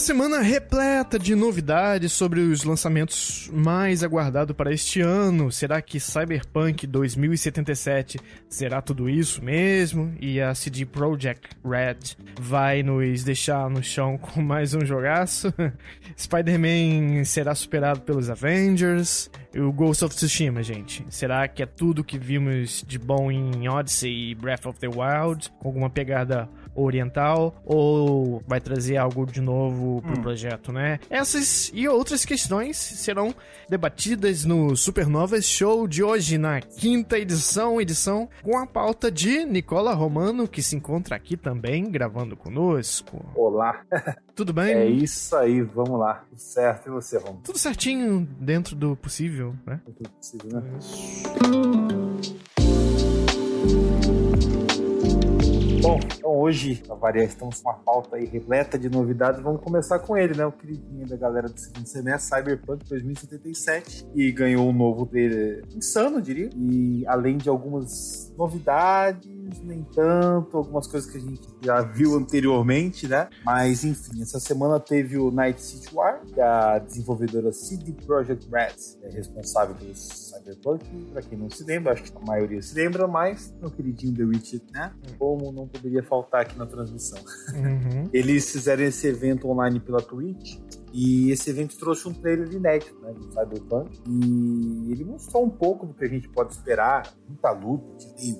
Semana repleta de novidades sobre os lançamentos mais aguardados para este ano. Será que Cyberpunk 2077 será tudo isso mesmo? E a CD Projekt Red vai nos deixar no chão com mais um jogaço? Spider-Man será superado pelos Avengers? E o Ghost of Tsushima, gente? Será que é tudo que vimos de bom em Odyssey e Breath of the Wild? Com alguma pegada oriental ou vai trazer algo de novo pro hum. projeto, né? Essas e outras questões serão debatidas no Supernovas Show de hoje, na quinta edição, edição com a pauta de Nicola Romano, que se encontra aqui também gravando conosco. Olá. Tudo bem? É isso aí, vamos lá. Tudo certo, e você, Romulo? Tudo certinho dentro do possível, né? Dentro do possível, né? Isso. Bom, então hoje, a variar, estamos com uma pauta aí repleta de novidades. Vamos começar com ele, né? O queridinho da galera do segundo semestre, Cyberpunk 2077, e ganhou um novo trailer insano, diria. E além de algumas novidades, nem tanto, algumas coisas que a gente já viu anteriormente, né? Mas enfim, essa semana teve o Night City War, que a desenvolvedora CD Projekt Red é responsável pelo Cyberpunk. Pra quem não se lembra, acho que a maioria se lembra, mas meu queridinho The Witcher, né? Como não poderia faltar aqui na transmissão. Uhum. Eles fizeram esse evento online pela Twitch e esse evento trouxe um trailer inédito, né, do Cyberpunk. E ele mostrou um pouco do que a gente pode esperar. Muita luta, de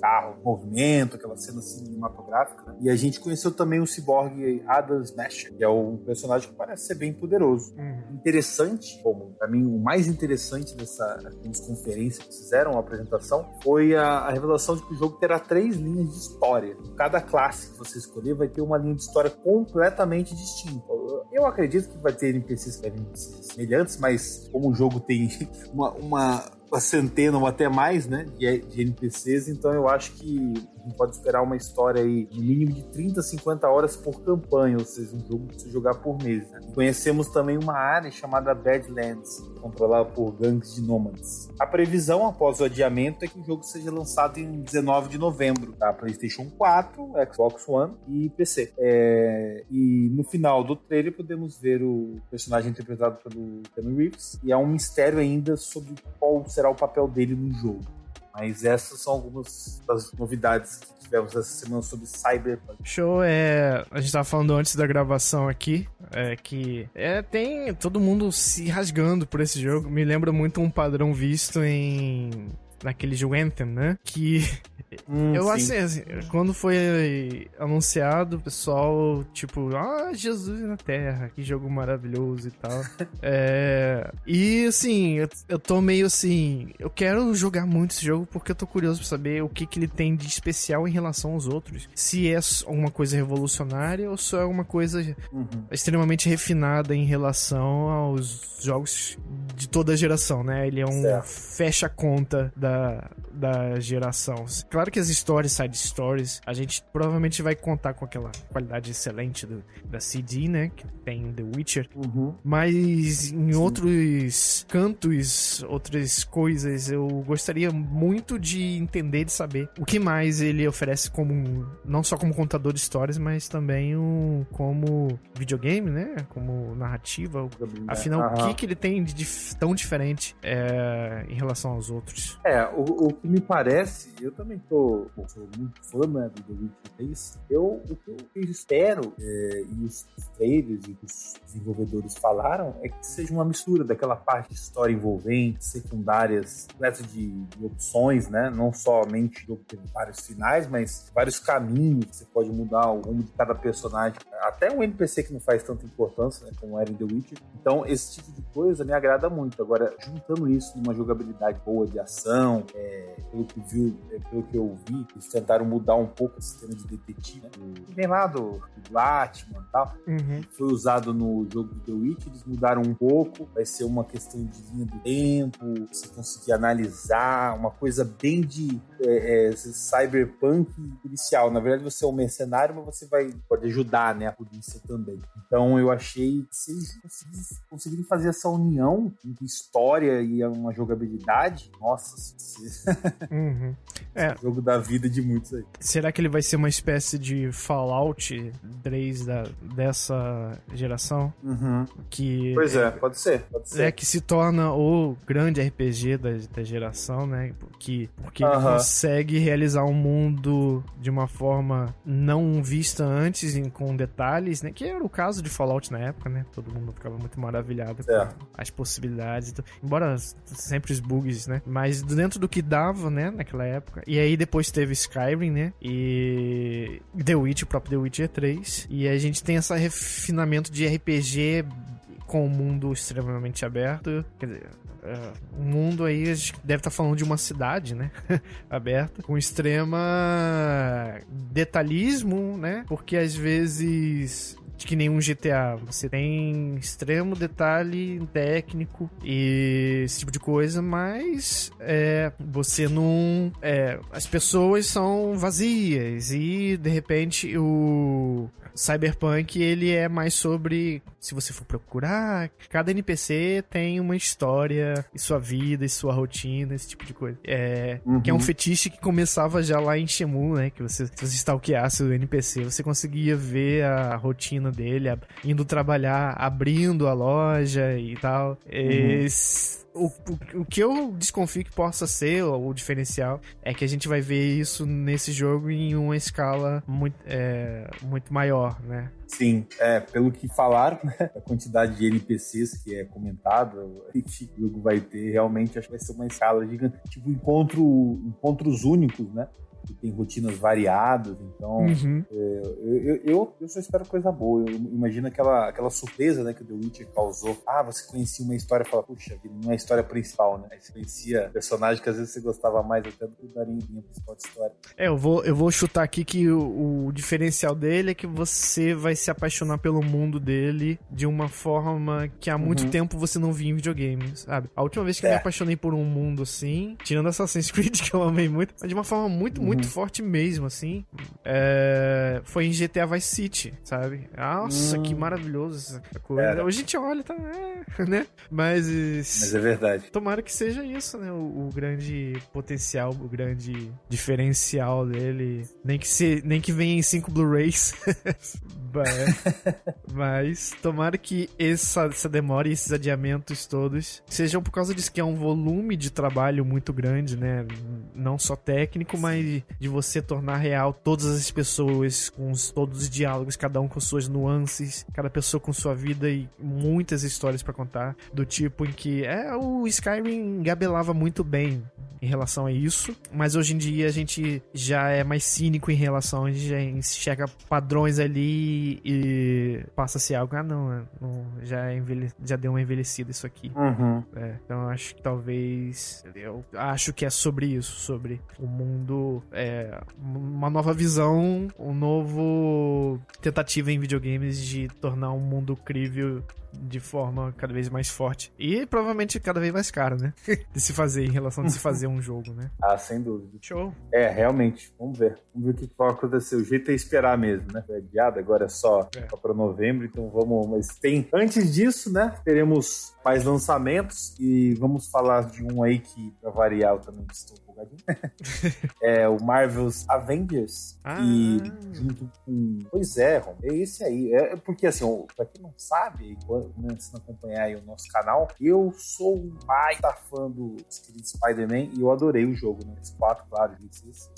carro, movimento, aquela cena cinematográfica. Né? E a gente conheceu também o ciborgue Adam Smasher, que é um personagem que parece ser bem poderoso. Uhum. Interessante, como para mim o mais interessante dessa conferência que fizeram a apresentação foi a, a, revelação de que o jogo terá três linhas de história. Cada classe que você escolher vai ter uma linha de história completamente distinta. Eu acredito que vai ter NPCs que devem ser semelhantes, mas como o jogo tem uma uma centena ou até mais, né, de, de NPCs, então eu acho que pode esperar uma história aí mínimo de 30, 50 horas por campanha, ou seja, um jogo que se jogar por mês. Né? Conhecemos também uma área chamada Badlands, controlada por gangues de nômades. A previsão após o adiamento é que o jogo seja lançado em 19 de novembro, tá? PlayStation 4, Xbox One e PC. É... E no final do trailer podemos ver o personagem interpretado pelo Keanu Reeves e há um mistério ainda sobre qual será o papel dele no jogo. Mas essas são algumas das novidades que tivemos essa semana sobre Cyberpunk. Show, é. A gente tava falando antes da gravação aqui, é que é, tem todo mundo se rasgando por esse jogo. Me lembra muito um padrão visto em naquele jogo Anthem, né? Que Hum, eu assim, assim, quando foi anunciado, o pessoal, tipo, ah, Jesus na Terra, que jogo maravilhoso e tal. é, e assim, eu, eu tô meio assim, eu quero jogar muito esse jogo porque eu tô curioso pra saber o que, que ele tem de especial em relação aos outros. Se é alguma coisa revolucionária ou só é alguma coisa uhum. extremamente refinada em relação aos jogos de toda a geração, né? Ele é um fecha-conta da, da geração. Claro que as histórias, side stories, a gente provavelmente vai contar com aquela qualidade excelente do, da CD, né? Que tem The Witcher. Uhum. Mas em Sim. outros cantos, outras coisas, eu gostaria muito de entender, de saber o que mais ele oferece como, não só como contador de histórias, mas também um, como videogame, né? Como narrativa. Afinal, uhum. o que, que ele tem de tão diferente é, em relação aos outros? É, o, o que me parece, eu também tô, sou muito fã né, do The Witcher 3, eu, o que eu espero, é, e os trailers e os desenvolvedores falaram, é que seja uma mistura daquela parte de história envolvente, secundárias, completo de, de opções, né? Não somente vários finais, mas vários caminhos que você pode mudar o rumo de cada personagem. Até um NPC que não faz tanta importância, né, como era em The Witcher. Então, esse tipo de coisa me agrada muito. Agora, juntando isso numa jogabilidade boa de ação, é, pelo que viu, é, pelo que eu eu vi, eles tentaram mudar um pouco o sistema de detetive, né? Vem lá do, do Batman e tal. Uhum. Foi usado no jogo do The Witch, eles mudaram um pouco. Vai ser uma questão de linha do tempo, você conseguir analisar, uma coisa bem de é, é, cyberpunk policial. Na verdade, você é um mercenário, mas você vai pode ajudar, né, a polícia também. Então, eu achei que se eles conseguirem fazer essa união entre história e uma jogabilidade, nossa, uhum. é. jogo da vida de muitos aí. Será que ele vai ser uma espécie de Fallout 3 da, dessa geração? Uhum. Que pois é, pode ser, pode ser. É que se torna o grande RPG da, da geração, né? Que, porque uhum. ele consegue realizar um mundo de uma forma não vista antes, com detalhes, né? Que era o caso de Fallout na época, né? Todo mundo ficava muito maravilhado é. com as possibilidades. Embora sempre os bugs, né? Mas dentro do que dava, né? Naquela época. E aí depois teve Skyrim, né? E The Witch, o próprio The Witcher 3. E a gente tem esse refinamento de RPG com o um mundo extremamente aberto. Quer dizer, uh, um mundo aí, a gente deve estar tá falando de uma cidade, né? aberta, com extrema detalhismo, né? Porque às vezes de que nenhum GTA. Você tem extremo detalhe técnico e esse tipo de coisa, mas é, você não. É, as pessoas são vazias e de repente o Cyberpunk ele é mais sobre, se você for procurar, cada NPC tem uma história e sua vida e sua rotina, esse tipo de coisa. É, uhum. Que é um fetiche que começava já lá em Shemu, né? Que você, se você stalkeasse o NPC, você conseguia ver a rotina dele, indo trabalhar, abrindo a loja e tal. Esse o, o, o, que eu desconfio que possa ser o, o, diferencial é que a gente vai ver isso nesse jogo em uma escala muito, é, muito maior, né? Sim, é, pelo que falaram, né, a quantidade de NPCs que é comentado o jogo vai ter, realmente acho que vai ser uma escala gigante. Tipo, encontro, encontros únicos, né? Que tem rotinas variadas, então uhum. é, eu, eu, eu, só espero coisa boa. Eu imagino aquela, aquela surpresa né, que o The Witcher causou. Ah, você conhecia uma história e fala, puxa, não é a história principal, né? Aí você conhecia personagem que às vezes você gostava mais até do que o Darinho principal de história. É, eu vou, eu vou chutar aqui que o, o diferencial dele é que você vai se apaixonar pelo mundo dele de uma forma que há muito uhum. tempo você não via em videogames, sabe? A última vez que é. eu me é. apaixonei por um mundo assim, tirando Assassin's Creed, que eu amei muito, mas de uma forma muito, muito muito uhum. forte mesmo, assim. É, foi em GTA Vice City, sabe? Nossa, que hum. maravilhoso essa coisa. Hoje a gente olha, tá, é, né? Mas. Mas é verdade. Tomara que seja isso, né? O, o grande potencial, o grande diferencial dele. Nem que, se, nem que venha em cinco Blu-rays. Mas tomara que essa, essa demora e esses adiamentos todos sejam por causa disso que é um volume de trabalho muito grande, né? Não só técnico, mas de você tornar real todas as pessoas com os, todos os diálogos, cada um com suas nuances, cada pessoa com sua vida e muitas histórias para contar, do tipo em que é o Skyrim gabelava muito bem em relação a isso, mas hoje em dia a gente já é mais cínico em relação, a gente já enxerga padrões ali e passa a ser algo, ah não, é, não já, é envelhe... já deu uma envelhecida isso aqui. Uhum. É, então acho que talvez, eu acho que é sobre isso, sobre o mundo é, uma nova visão, um novo tentativa em videogames de tornar um mundo crível de forma cada vez mais forte. E provavelmente cada vez mais caro, né? de se fazer, em relação a se fazer um jogo, né? Ah, sem dúvida. Show. É, realmente. Vamos ver. Vamos ver o que vai acontecer. O jeito é esperar mesmo, né? Foi adiado, agora é só, é. só para novembro, então vamos. Mas tem. Antes disso, né? Teremos mais lançamentos e vamos falar de um aí que, pra variar, eu também estou empolgadinho. é o Marvel's Avengers. Ah. E junto com. Pois é, Rom, é esse aí. É porque assim, pra quem não sabe, começando a acompanhar aí o nosso canal, eu sou um baita fã do Spider-Man e eu adorei o jogo, né? PS4, claro,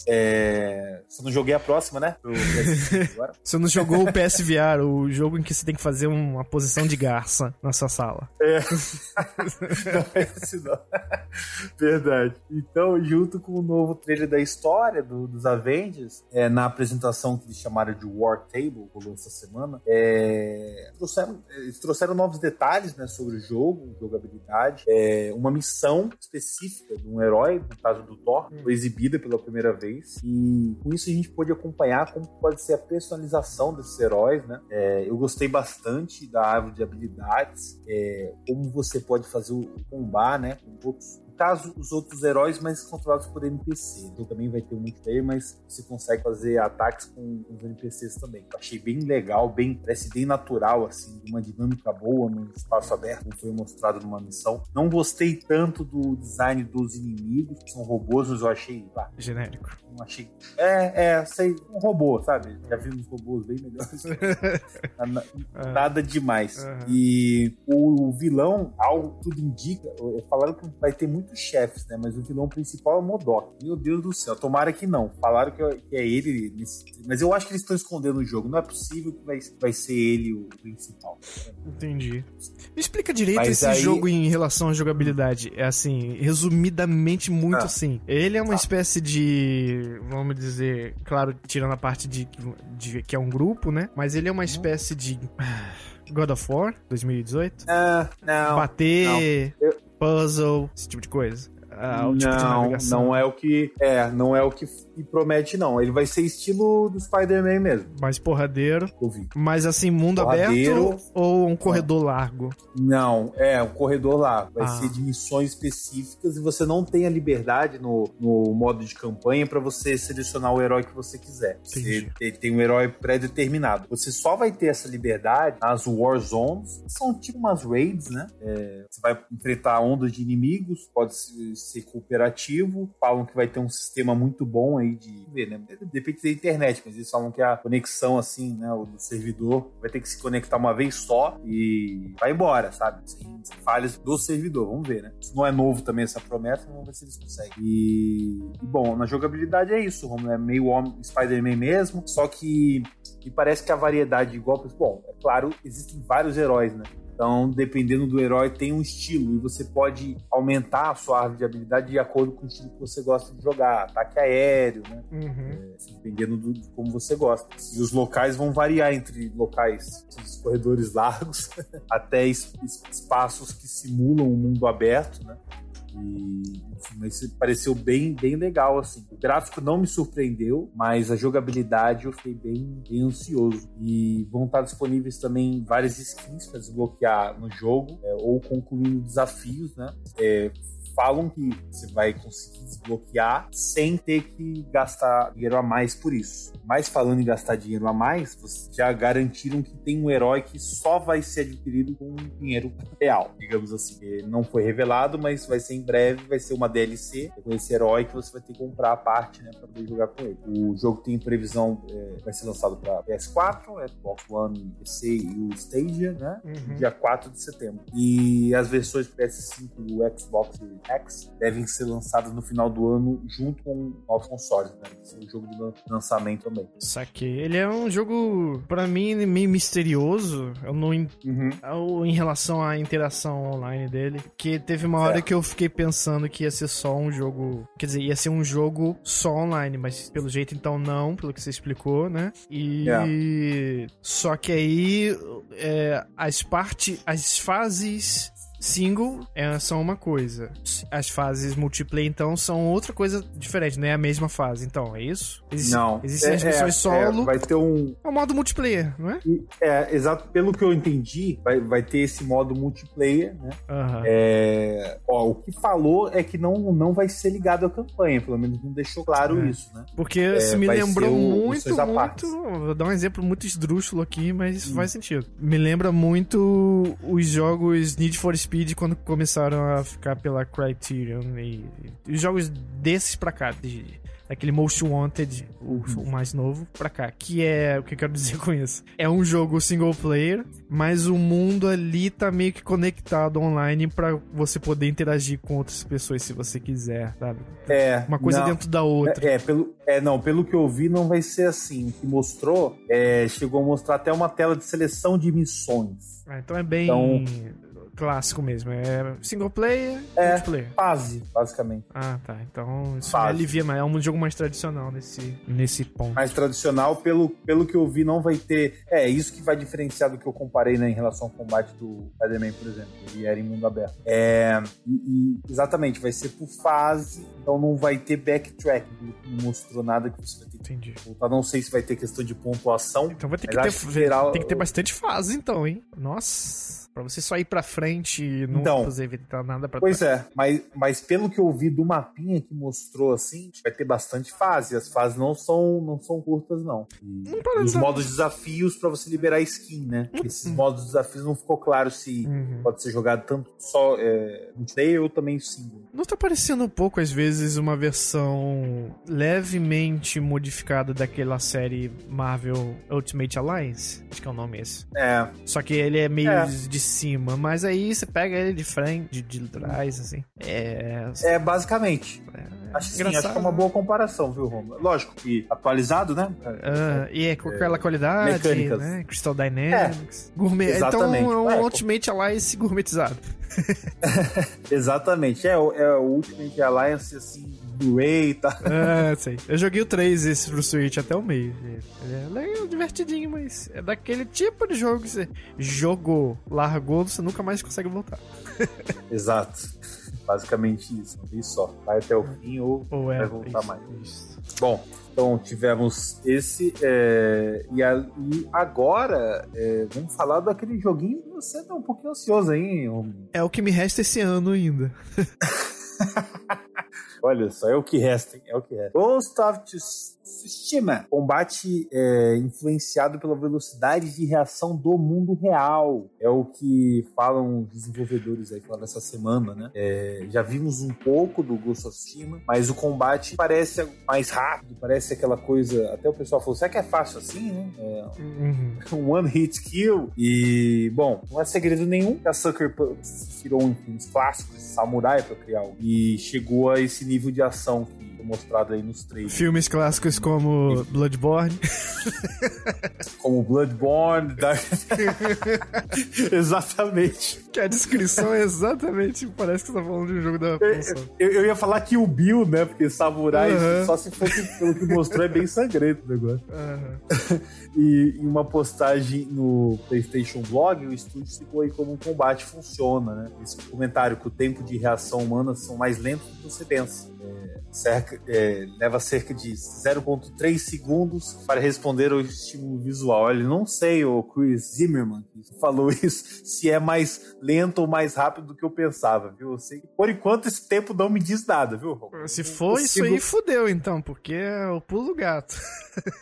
é... Só não joguei a próxima, né? você não jogou o PSVR, o jogo em que você tem que fazer uma posição de garça na sua sala. É. não é esse não. Verdade. Então, junto com o novo trailer da história do, dos Avengers, é, na apresentação que eles chamaram de War Table, rolou essa semana, é, trouxeram, eles trouxeram novos detalhes né, sobre o jogo, jogabilidade. É, uma missão específica de um herói, no caso do Thor, hum. foi exibida pela primeira vez. E com isso a gente pôde acompanhar como pode ser a personalização desses heróis. Né? É, eu gostei bastante da árvore de habilidades, é, como você pode fazer o combar né, com outros caso, os outros heróis mais controlados por NPC. Então também vai ter um multiplayer, mas você consegue fazer ataques com os NPCs também. Eu achei bem legal, bem, parece bem natural, assim, uma dinâmica boa no espaço aberto, como foi mostrado numa missão. Não gostei tanto do design dos inimigos, que são robôs, mas eu achei. Pá, Genérico. Não achei. É, é, sei, um robô, sabe? Já vimos robôs bem melhores. nada, ah. nada demais. Uhum. E o vilão, ao tudo indica, falaram que vai ter muito muitos chefes, né? Mas o vilão principal é o Modok. Meu Deus do céu, tomara que não. Falaram que é ele, nesse... mas eu acho que eles estão escondendo o jogo. Não é possível que vai, vai ser ele o principal. Entendi. Me explica direito mas esse aí... jogo em relação à jogabilidade. É assim, resumidamente, muito ah. assim. Ele é uma ah. espécie de. Vamos dizer, claro, tirando a parte de, de que é um grupo, né? Mas ele é uma uhum. espécie de. God of War 2018? Uh, não. Bater. Não. Eu, puzzle, esse tipo de coisa. Ah, tipo não, não é o que é, não é o que promete não. Ele vai ser estilo do Spider-Man mesmo. Mais porradeiro. Mas assim, mundo porradeiro, aberto ou um corredor largo? Não, é um corredor largo. Vai ah. ser de missões específicas e você não tem a liberdade no, no modo de campanha para você selecionar o herói que você quiser. Entendi. Você tem um herói pré-determinado. Você só vai ter essa liberdade nas War Zones, que são tipo umas raids, né? É, você vai enfrentar ondas de inimigos, pode ser cooperativo. Falam que vai ter um sistema muito bom aí de ver, né? Depende da internet, mas eles falam que a conexão, assim, né, o do servidor vai ter que se conectar uma vez só e vai embora, sabe? Sem, falhas do servidor. Vamos ver, né? Isso não é novo também essa promessa, vamos ver se eles conseguem. E, e bom, na jogabilidade é isso, Romulo. É meio Spider-Man mesmo, só que me parece que a variedade igual. Bom, é claro, existem vários heróis, né? Então, dependendo do herói, tem um estilo e você pode aumentar a sua árvore de habilidade de acordo com o estilo que você gosta de jogar. Ataque aéreo, né? Uhum. É, assim, dependendo do, de como você gosta. E os locais vão variar entre locais, os corredores largos, até espaços que simulam um mundo aberto, né? E, enfim, mas pareceu bem, bem legal, assim. O gráfico não me surpreendeu, mas a jogabilidade eu fiquei bem, bem ansioso. E vão estar disponíveis também várias skins para desbloquear no jogo, é, ou concluindo desafios, né? É, falam que você vai conseguir desbloquear sem ter que gastar dinheiro a mais por isso. Mas falando em gastar dinheiro a mais, vocês já garantiram que tem um herói que só vai ser adquirido com dinheiro real, digamos assim. Ele não foi revelado, mas vai ser em breve, vai ser uma DLC com esse herói que você vai ter que comprar a parte, né, para poder jogar com ele. O jogo tem previsão, é, vai ser lançado para PS4, Xbox One, PC e o Stadia, né, uhum. dia 4 de setembro. E as versões PS5 do Xbox X devem ser lançadas no final do ano junto com novos consoles, né? Esse é um jogo de lançamento também. Saquei. Ele é um jogo, para mim, meio misterioso. Eu não. Uhum. Em relação à interação online dele. Que teve uma hora é. que eu fiquei pensando que ia ser só um jogo. Quer dizer, ia ser um jogo só online, mas pelo jeito então não, pelo que você explicou, né? E. É. Só que aí. É, as partes. As fases single é, são uma coisa. As fases multiplayer, então, são outra coisa diferente, não é a mesma fase. Então, é isso? Existe, não. Existem é, as missões é, solo. É, vai ter um. É o modo multiplayer, não é? É, exato. Pelo que eu entendi, vai, vai ter esse modo multiplayer, né? Uhum. É, ó, o que falou é que não, não vai ser ligado à campanha, pelo menos não deixou claro é. isso, né? Porque é, se me lembrou muito, muito. Vou dar um exemplo muito esdrúxulo aqui, mas hum. faz sentido. Me lembra muito os jogos Need for Speed quando começaram a ficar pela Criterion e, e os jogos desses pra cá, de, daquele Most Wanted, o, uhum. o, mais novo, pra cá. Que é. O que eu quero dizer com isso? É um jogo single player, mas o mundo ali tá meio que conectado online para você poder interagir com outras pessoas se você quiser, sabe? É. Uma coisa não, dentro da outra. É, é, pelo, é, não, pelo que eu vi, não vai ser assim. O que mostrou, é, chegou a mostrar até uma tela de seleção de missões. Ah, então é bem. Então, clássico mesmo. É single player, É. multiplayer. Fase, basicamente. Ah, tá. Então isso Fase. alivia, mas é um jogo mais tradicional nesse, nesse ponto. mais tradicional, pelo, pelo que eu vi, não vai ter. É, isso que vai diferenciar do que eu comparei né, em relação ao combate do Spider-Man, por exemplo. Ele era em mundo aberto. É, e, e, exatamente, vai ser por fase, então não vai ter backtrack. Não mostrou nada que você vai ter que Entendi. voltar. Não sei se vai ter questão de pontuação. Então vai ter que ter, geral- tem que ter bastante fase, então, hein? Nossa. Pra você só ir pra frente e não Então. fazer evitar nada pra Pois é, mas, mas pelo que eu vi do mapinha que mostrou assim, vai ter bastante fase. As fases não são, não são curtas, não. E, Não parece- os modos desafios pra você liberar skin, né? Esses modos desafios não ficou claro se Uhum. pode ser jogado tanto só é, multiplayer ou também single. Não tá parecendo um pouco, às vezes, uma versão levemente modificada daquela série Marvel Ultimate Alliance? Acho que é o nome esse. É, Só que ele é meio É. de cima, mas aí você pega ele de frente, de, de trás, assim. É. é basicamente. é Acho que, sim, acho que é uma boa comparação, viu, Roma? Lógico que atualizado, né? Ah, e é com aquela qualidade, mecânicas. né? Crystal Dynamics. Gourmet. exatamente. Então é um É, Ultimate Alliance gourmetizado. Exatamente. É, é o Ultimate Alliance, assim, Blu-ray e tal. ah, sei. Eu joguei o 3 esse pro Switch até o meio. Ele é legal, divertidinho, mas é daquele tipo de jogo que você jogou, largou, você nunca mais consegue voltar. Exato. Basicamente isso, vez só. Vai até o fim ou Ou é. vai voltar isso, mais. isso. Bom, então tivemos esse. é, e, a- e agora é, vamos falar daquele joguinho que você tá um pouquinho ansioso aí, Romulo. É o que me resta esse ano ainda. Olha só, é o que resta, hein? É o que resta. Ghost of Tsushima. Combate é, influenciado pela velocidade de reação do mundo real. É o que falam os desenvolvedores aí falaram essa semana, né? É, já vimos um pouco do Ghost of Tsushima, mas o combate parece mais rápido, parece aquela coisa. Até o pessoal falou: será que é fácil assim, né? É, Uhum. um one hit kill. E, bom, não é segredo nenhum que a Sucker Punch tirou os clássicos de samurai pra criar. E chegou a esse nível de ação mostrado aí nos trailers. Filmes clássicos como Bloodborne. Como Bloodborne, Dark... Exatamente. Que a descrição é exatamente. Parece que você tá falando de um jogo da função. Eu, eu ia falar que o Bill, né? Porque samurai, Uhum. só se fosse pelo que mostrou, é bem sangrento o negócio. Aham. E em uma postagem no PlayStation Blog, o estúdio citou aí como o combate funciona, né? Esse comentário que o tempo de reação humana são mais lentos do que você pensa. É, cerca- é, leva cerca de 0,3 segundos para responder ao estímulo visual. Olha, não sei, o Chris Zimmerman que falou isso, se é mais lento ou mais rápido do que eu pensava, viu? Eu sei que, por enquanto esse tempo não me diz nada, viu? Rob? Se for isso consigo- aí, fudeu então, porque é o pulo gato.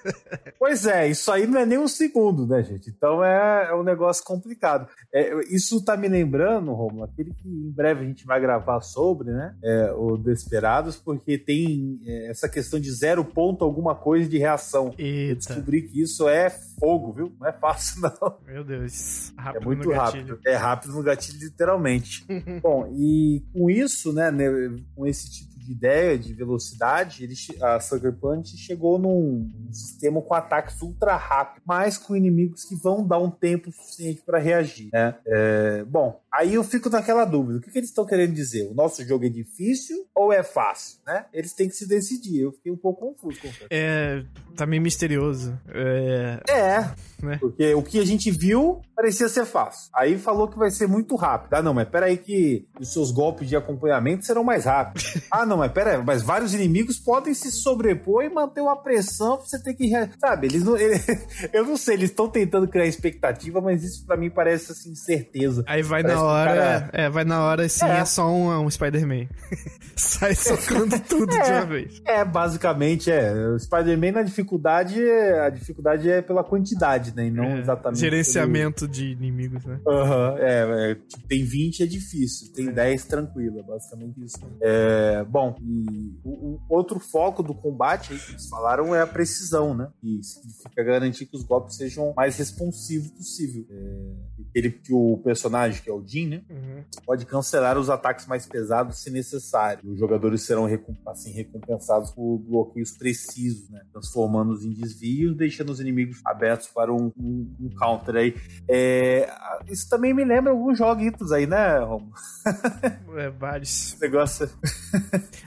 Pois é, isso aí não é nem um segundo, né, gente? Então é, é um negócio complicado. É, isso tá me lembrando, Romulo, aquele que em breve a gente vai gravar sobre, né? É, o Desperados, porque tem é, essa questão de zero ponto alguma coisa de reação. Eu Eita, descobri que isso é fogo, viu? Não é fácil, não. meu Deus. É Rápido muito no rápido. É rápido no gatilho, literalmente. Bom, e com isso, né, né, com esse tipo de ideia de velocidade, ele, a Sucker Punch chegou num sistema com ataques ultra rápidos, mas com inimigos que vão dar um tempo suficiente para reagir, né? É, bom, aí eu fico naquela dúvida, o que, que eles estão querendo dizer? O nosso jogo é difícil ou é fácil, né? Eles têm que se decidir. Eu fiquei um pouco confuso, confesso. É, tá meio misterioso. É, É, Né? porque o que a gente viu parecia ser fácil. Aí falou que vai ser muito rápido. Ah, não, mas peraí que os seus golpes de acompanhamento serão mais rápidos. ah, não, mas peraí, mas vários inimigos podem se sobrepor e manter uma pressão pra você ter que... Sabe, eles não... eu não sei, eles estão tentando criar expectativa, mas isso pra mim parece, assim, certeza. aí vai Parece na hora. cara- É, vai na hora sim, É. é, só um, um Spider-Man. Sai socando tudo de É. uma vez. É, basicamente, é. O Spider-Man na dificuldade, a dificuldade é pela quantidade, né? E não É, exatamente... Gerenciamento de inimigos, né? Aham, é, é, tipo, tem 20 é difícil, tem 10 tranquilo, é basicamente isso. É, bom, e o, o outro foco do combate aí que eles falaram é a precisão, né? E significa garantir que os golpes sejam mais responsivos possível. É, aquele que o personagem, que é o Din, né? Uhum. Pode cancelar os ataques mais pesados se necessário. Os jogadores serão assim, recompensados por bloqueios precisos, né? Transformando-os em desvios, deixando os inimigos abertos para um, um, um counter aí. É, isso também me lembra alguns joguitos aí, né, Romo? É, vários. Negócio.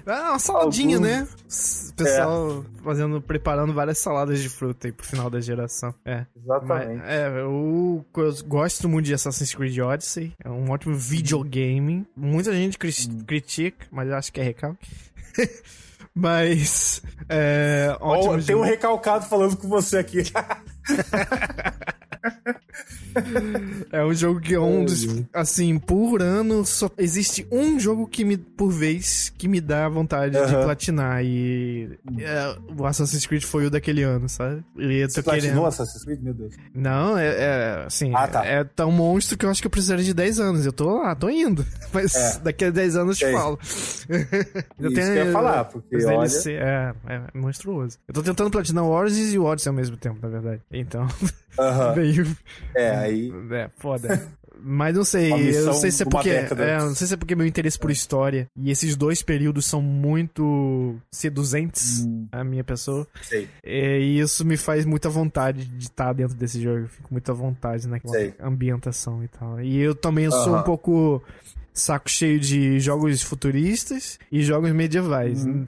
Ah, uma saladinha, Algum... né? O pessoal é. fazendo, preparando várias saladas de fruta aí pro final da geração. É. Exatamente. Mas, é, eu, eu, gosto muito de Assassin's Creed Odyssey. É um ótimo videogame. Muita gente cri hum. critica, mas eu acho que é recalque. mas. É, ótimo oh, tem um recalcado falando com você aqui. é um jogo que é um dos. Assim, por ano, só existe um jogo que me, por vez, que me dá vontade de platinar. E é, o Assassin's Creed foi o daquele ano, sabe? E eu tô Você querendo... Assassin's Creed? Meu Deus. Não, é, é assim. Ah, tá. É tão monstro que eu acho que eu precisaria de 10 anos. Eu tô lá, tô indo. Mas é. daqui a 10 anos eu te falo. eu Isso tenho, que eu ia falar, porque olha... É, é monstruoso. Eu tô tentando platinar o Origins e o Odyssey ao mesmo tempo, na verdade. Então. Uhum. É, aí. É, foda. Mas não sei, eu não sei se é porque. É, não sei se é porque meu interesse por história e esses dois períodos são muito seduzentes hum. a minha pessoa. Sei. E isso me faz muita vontade de estar dentro desse jogo. Eu fico muita vontade naquela sei. ambientação e tal. E eu também eu sou um pouco saco cheio de jogos futuristas e jogos medievais. Hum.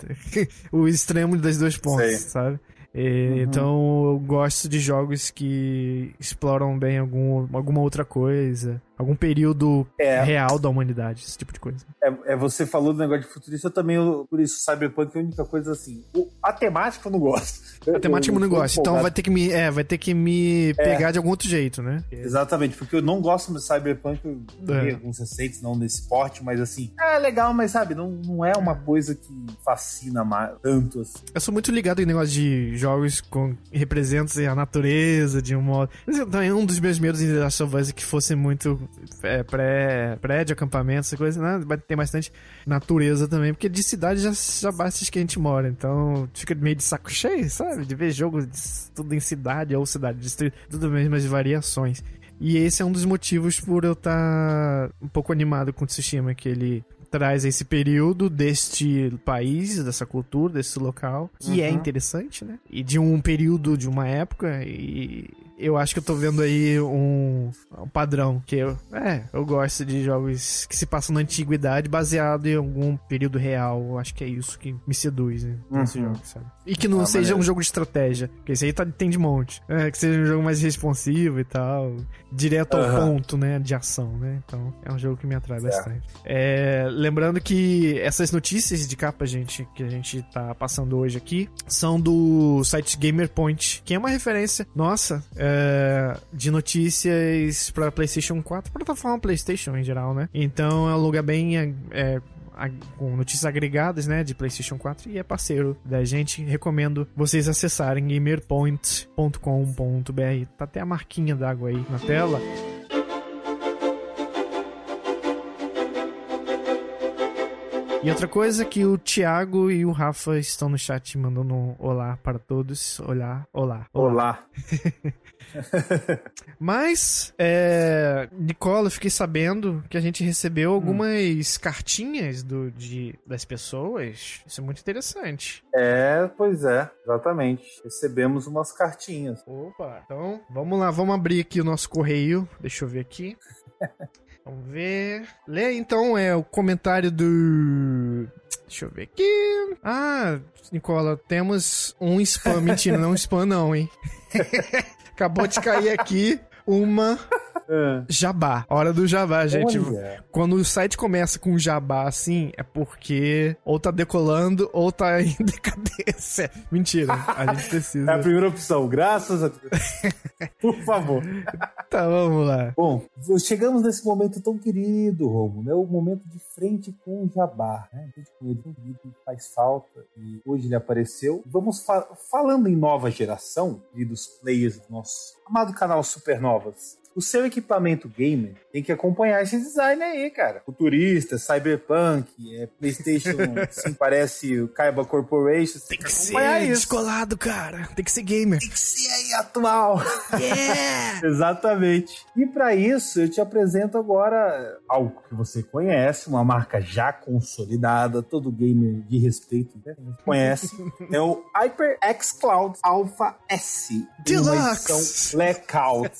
o extremo das duas pontas, Sei. sabe? E, uhum. Então eu gosto de jogos que exploram bem algum, alguma outra coisa algum período é. real da humanidade, esse tipo de coisa. É, é, você falou do negócio de futurista, eu também, eu, por isso, Cyberpunk é a única coisa assim. O, a temática eu não gosto. A temática eu, não gosto, então vai ter que me, é, vai ter que me é. pegar de algum outro jeito, né? Exatamente, porque eu não gosto de Cyberpunk, eu é. alguns receitos, não nesse porte, mas assim, é legal, mas sabe, não, não é uma coisa que fascina mais, tanto assim. Eu sou muito ligado em negócio de jogos com representam a natureza de um modo. Também um dos meus medos em The Last of Us é que fosse muito é, pré, prédio, acampamento, essa coisa, né? Tem bastante natureza também, porque de cidade já, já basta que a gente mora, então fica meio de saco cheio, sabe? De ver jogo de, tudo em cidade ou cidade, distrito, tudo mesmo, mas variações. E esse é um dos motivos por eu estar tá um pouco animado com o Tsushima, que ele traz esse período deste país, dessa cultura, desse local, que é uhum. é interessante, né? E de um período, de uma época, e eu acho que eu tô vendo aí um, um padrão, que eu, é, eu gosto de jogos que se passam na antiguidade baseado em algum período real. Eu acho que é isso que me seduz né, nesse uhum. jogo, sabe? E que não ah, seja um jogo de estratégia, que esse aí tá, tem de monte. É, que seja um jogo mais responsivo e tal, direto ao uhum. ponto, né, de ação, né? Então, é um jogo que me atrai certo. bastante. É, lembrando que essas notícias de capa, gente, que a gente tá passando hoje aqui, são do site GamerPoint, que é uma referência nossa, é, é, de notícias para PlayStation 4, plataforma PlayStation em geral, né? Então é um lugar bem é, é com notícias agregadas, né, de PlayStation 4 e é parceiro da gente. Recomendo vocês acessarem gamerpoint.com.br. Tá até a marquinha d'água aí na tela. E outra coisa que o Thiago e o Rafa estão no chat mandando um olá para todos. Olá, olá. Olá. olá. Mas, é, Nicola, fiquei sabendo que a gente recebeu algumas hum. cartinhas do, de, das pessoas. Isso é muito interessante. É, pois é, exatamente. Recebemos umas cartinhas. Opa, então vamos lá, vamos abrir aqui o nosso correio. Deixa eu ver aqui. Vamos ver. Lê então é o comentário do. Deixa eu ver aqui. Ah, Nicola, temos um spam. Mentira, não um spam, não, hein? Acabou de cair aqui uma é. Jabá. Hora do jabá, gente. Olha. Quando o site começa com jabá assim, é porque ou tá decolando ou tá em decadência. Mentira, a gente precisa. É a primeira opção, graças a Deus. Por favor. Tá, vamos lá. Bom, chegamos nesse momento tão querido, Romo, né? O momento de frente com o jabá, né? A gente com ele querido que faz falta e hoje ele apareceu. Vamos fa falando em nova geração e dos players do nosso amado canal Supernovas. O seu equipamento gamer tem que acompanhar esse design aí, cara. Futurista, cyberpunk, é, PlayStation 5 parece o Kaiba Corporation. Tem que ser isso. descolado, cara. Tem que ser gamer. Tem que ser aí atual. Yeah! Exatamente. E para isso, eu te apresento agora algo que você conhece, uma marca já consolidada, todo gamer de respeito né? conhece. é o HyperX Cloud Alpha S. Deluxe! Blackout.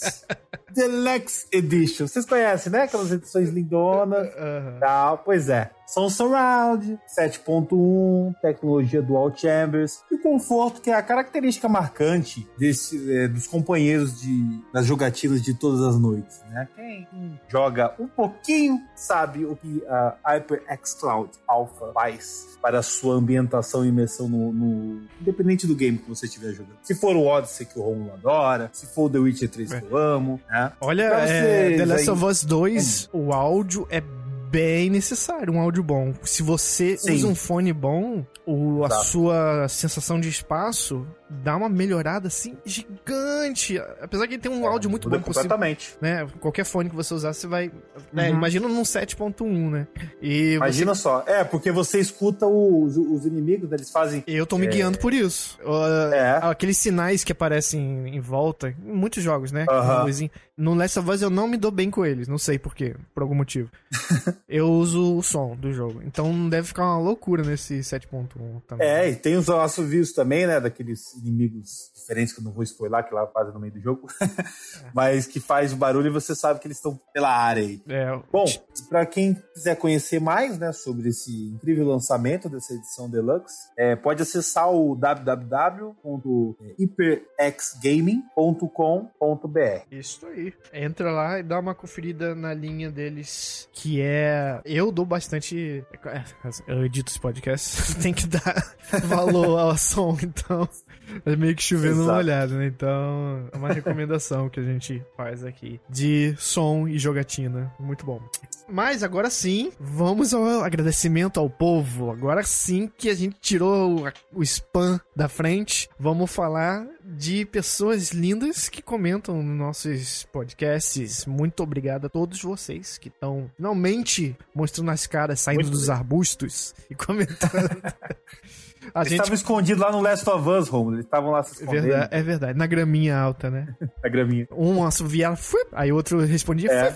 Deluxe Edition. Vocês conhecem, né? Aquelas edições lindonas. Uhum. Tal. Pois é. Som Surround, 7.1, tecnologia Dual Chambers e o conforto que é a característica marcante desse, é, dos companheiros de, das jogatinas de todas as noites. Né? Quem joga um pouquinho sabe o que a HyperX Cloud Alpha faz para a sua ambientação e imersão no, no, independente do game que você estiver jogando. Se for o Odyssey que o Romulo adora, se for o The Witcher 3 é. que eu amo, né? Olha, é, The Last aí... of Us 2, hum. o áudio é bem necessário um áudio bom. Se você Sim. usa um fone bom, o, a sua sensação de espaço dá uma melhorada assim gigante. Apesar que ele tem um é, áudio muito bom completamente. né? Qualquer fone que você usar, você vai. Né? Uhum. Imagina num 7.1, né? E Imagina você... só. É, porque você escuta os, os inimigos, né? eles fazem. Eu tô me é... guiando por isso. É. Aqueles sinais que aparecem em volta, em muitos jogos, né? Uhum. No Last of Us eu não me dou bem com eles, não sei porquê, por algum motivo. eu uso o som do jogo. Então deve ficar uma loucura nesse 7.1 também. É, e tem os assovios também, né? Daqueles inimigos diferentes que eu não vou spoiler, que lá fazem no meio do jogo. Mas que faz o barulho e você sabe que eles estão pela área aí. É. Bom, para quem quiser conhecer mais, né, sobre esse incrível lançamento dessa edição Deluxe, é, pode acessar o www.hyperxgaming.com.br. Isso aí. Entra lá e dá uma conferida na linha deles, que é. Eu dou bastante. É, eu edito esse podcast, tem que dar valor ao som, então. É meio que chovendo uma olhada, né? Então, é uma recomendação que a gente faz aqui de som e jogatina. Muito bom. Mas agora sim, vamos ao agradecimento ao povo. Agora sim que a gente tirou o spam da frente, vamos falar de pessoas lindas que comentam nos nossos podcasts. Muito obrigado a todos vocês que estão finalmente mostrando as caras, saindo Muito dos bem. arbustos e comentando. A Eles gente... estavam escondidos lá no Last of Us, Romulo. Eles estavam lá se escondendo. Verdade, é verdade, na graminha alta, né? na graminha. Um assoviava, aí outro respondia, é.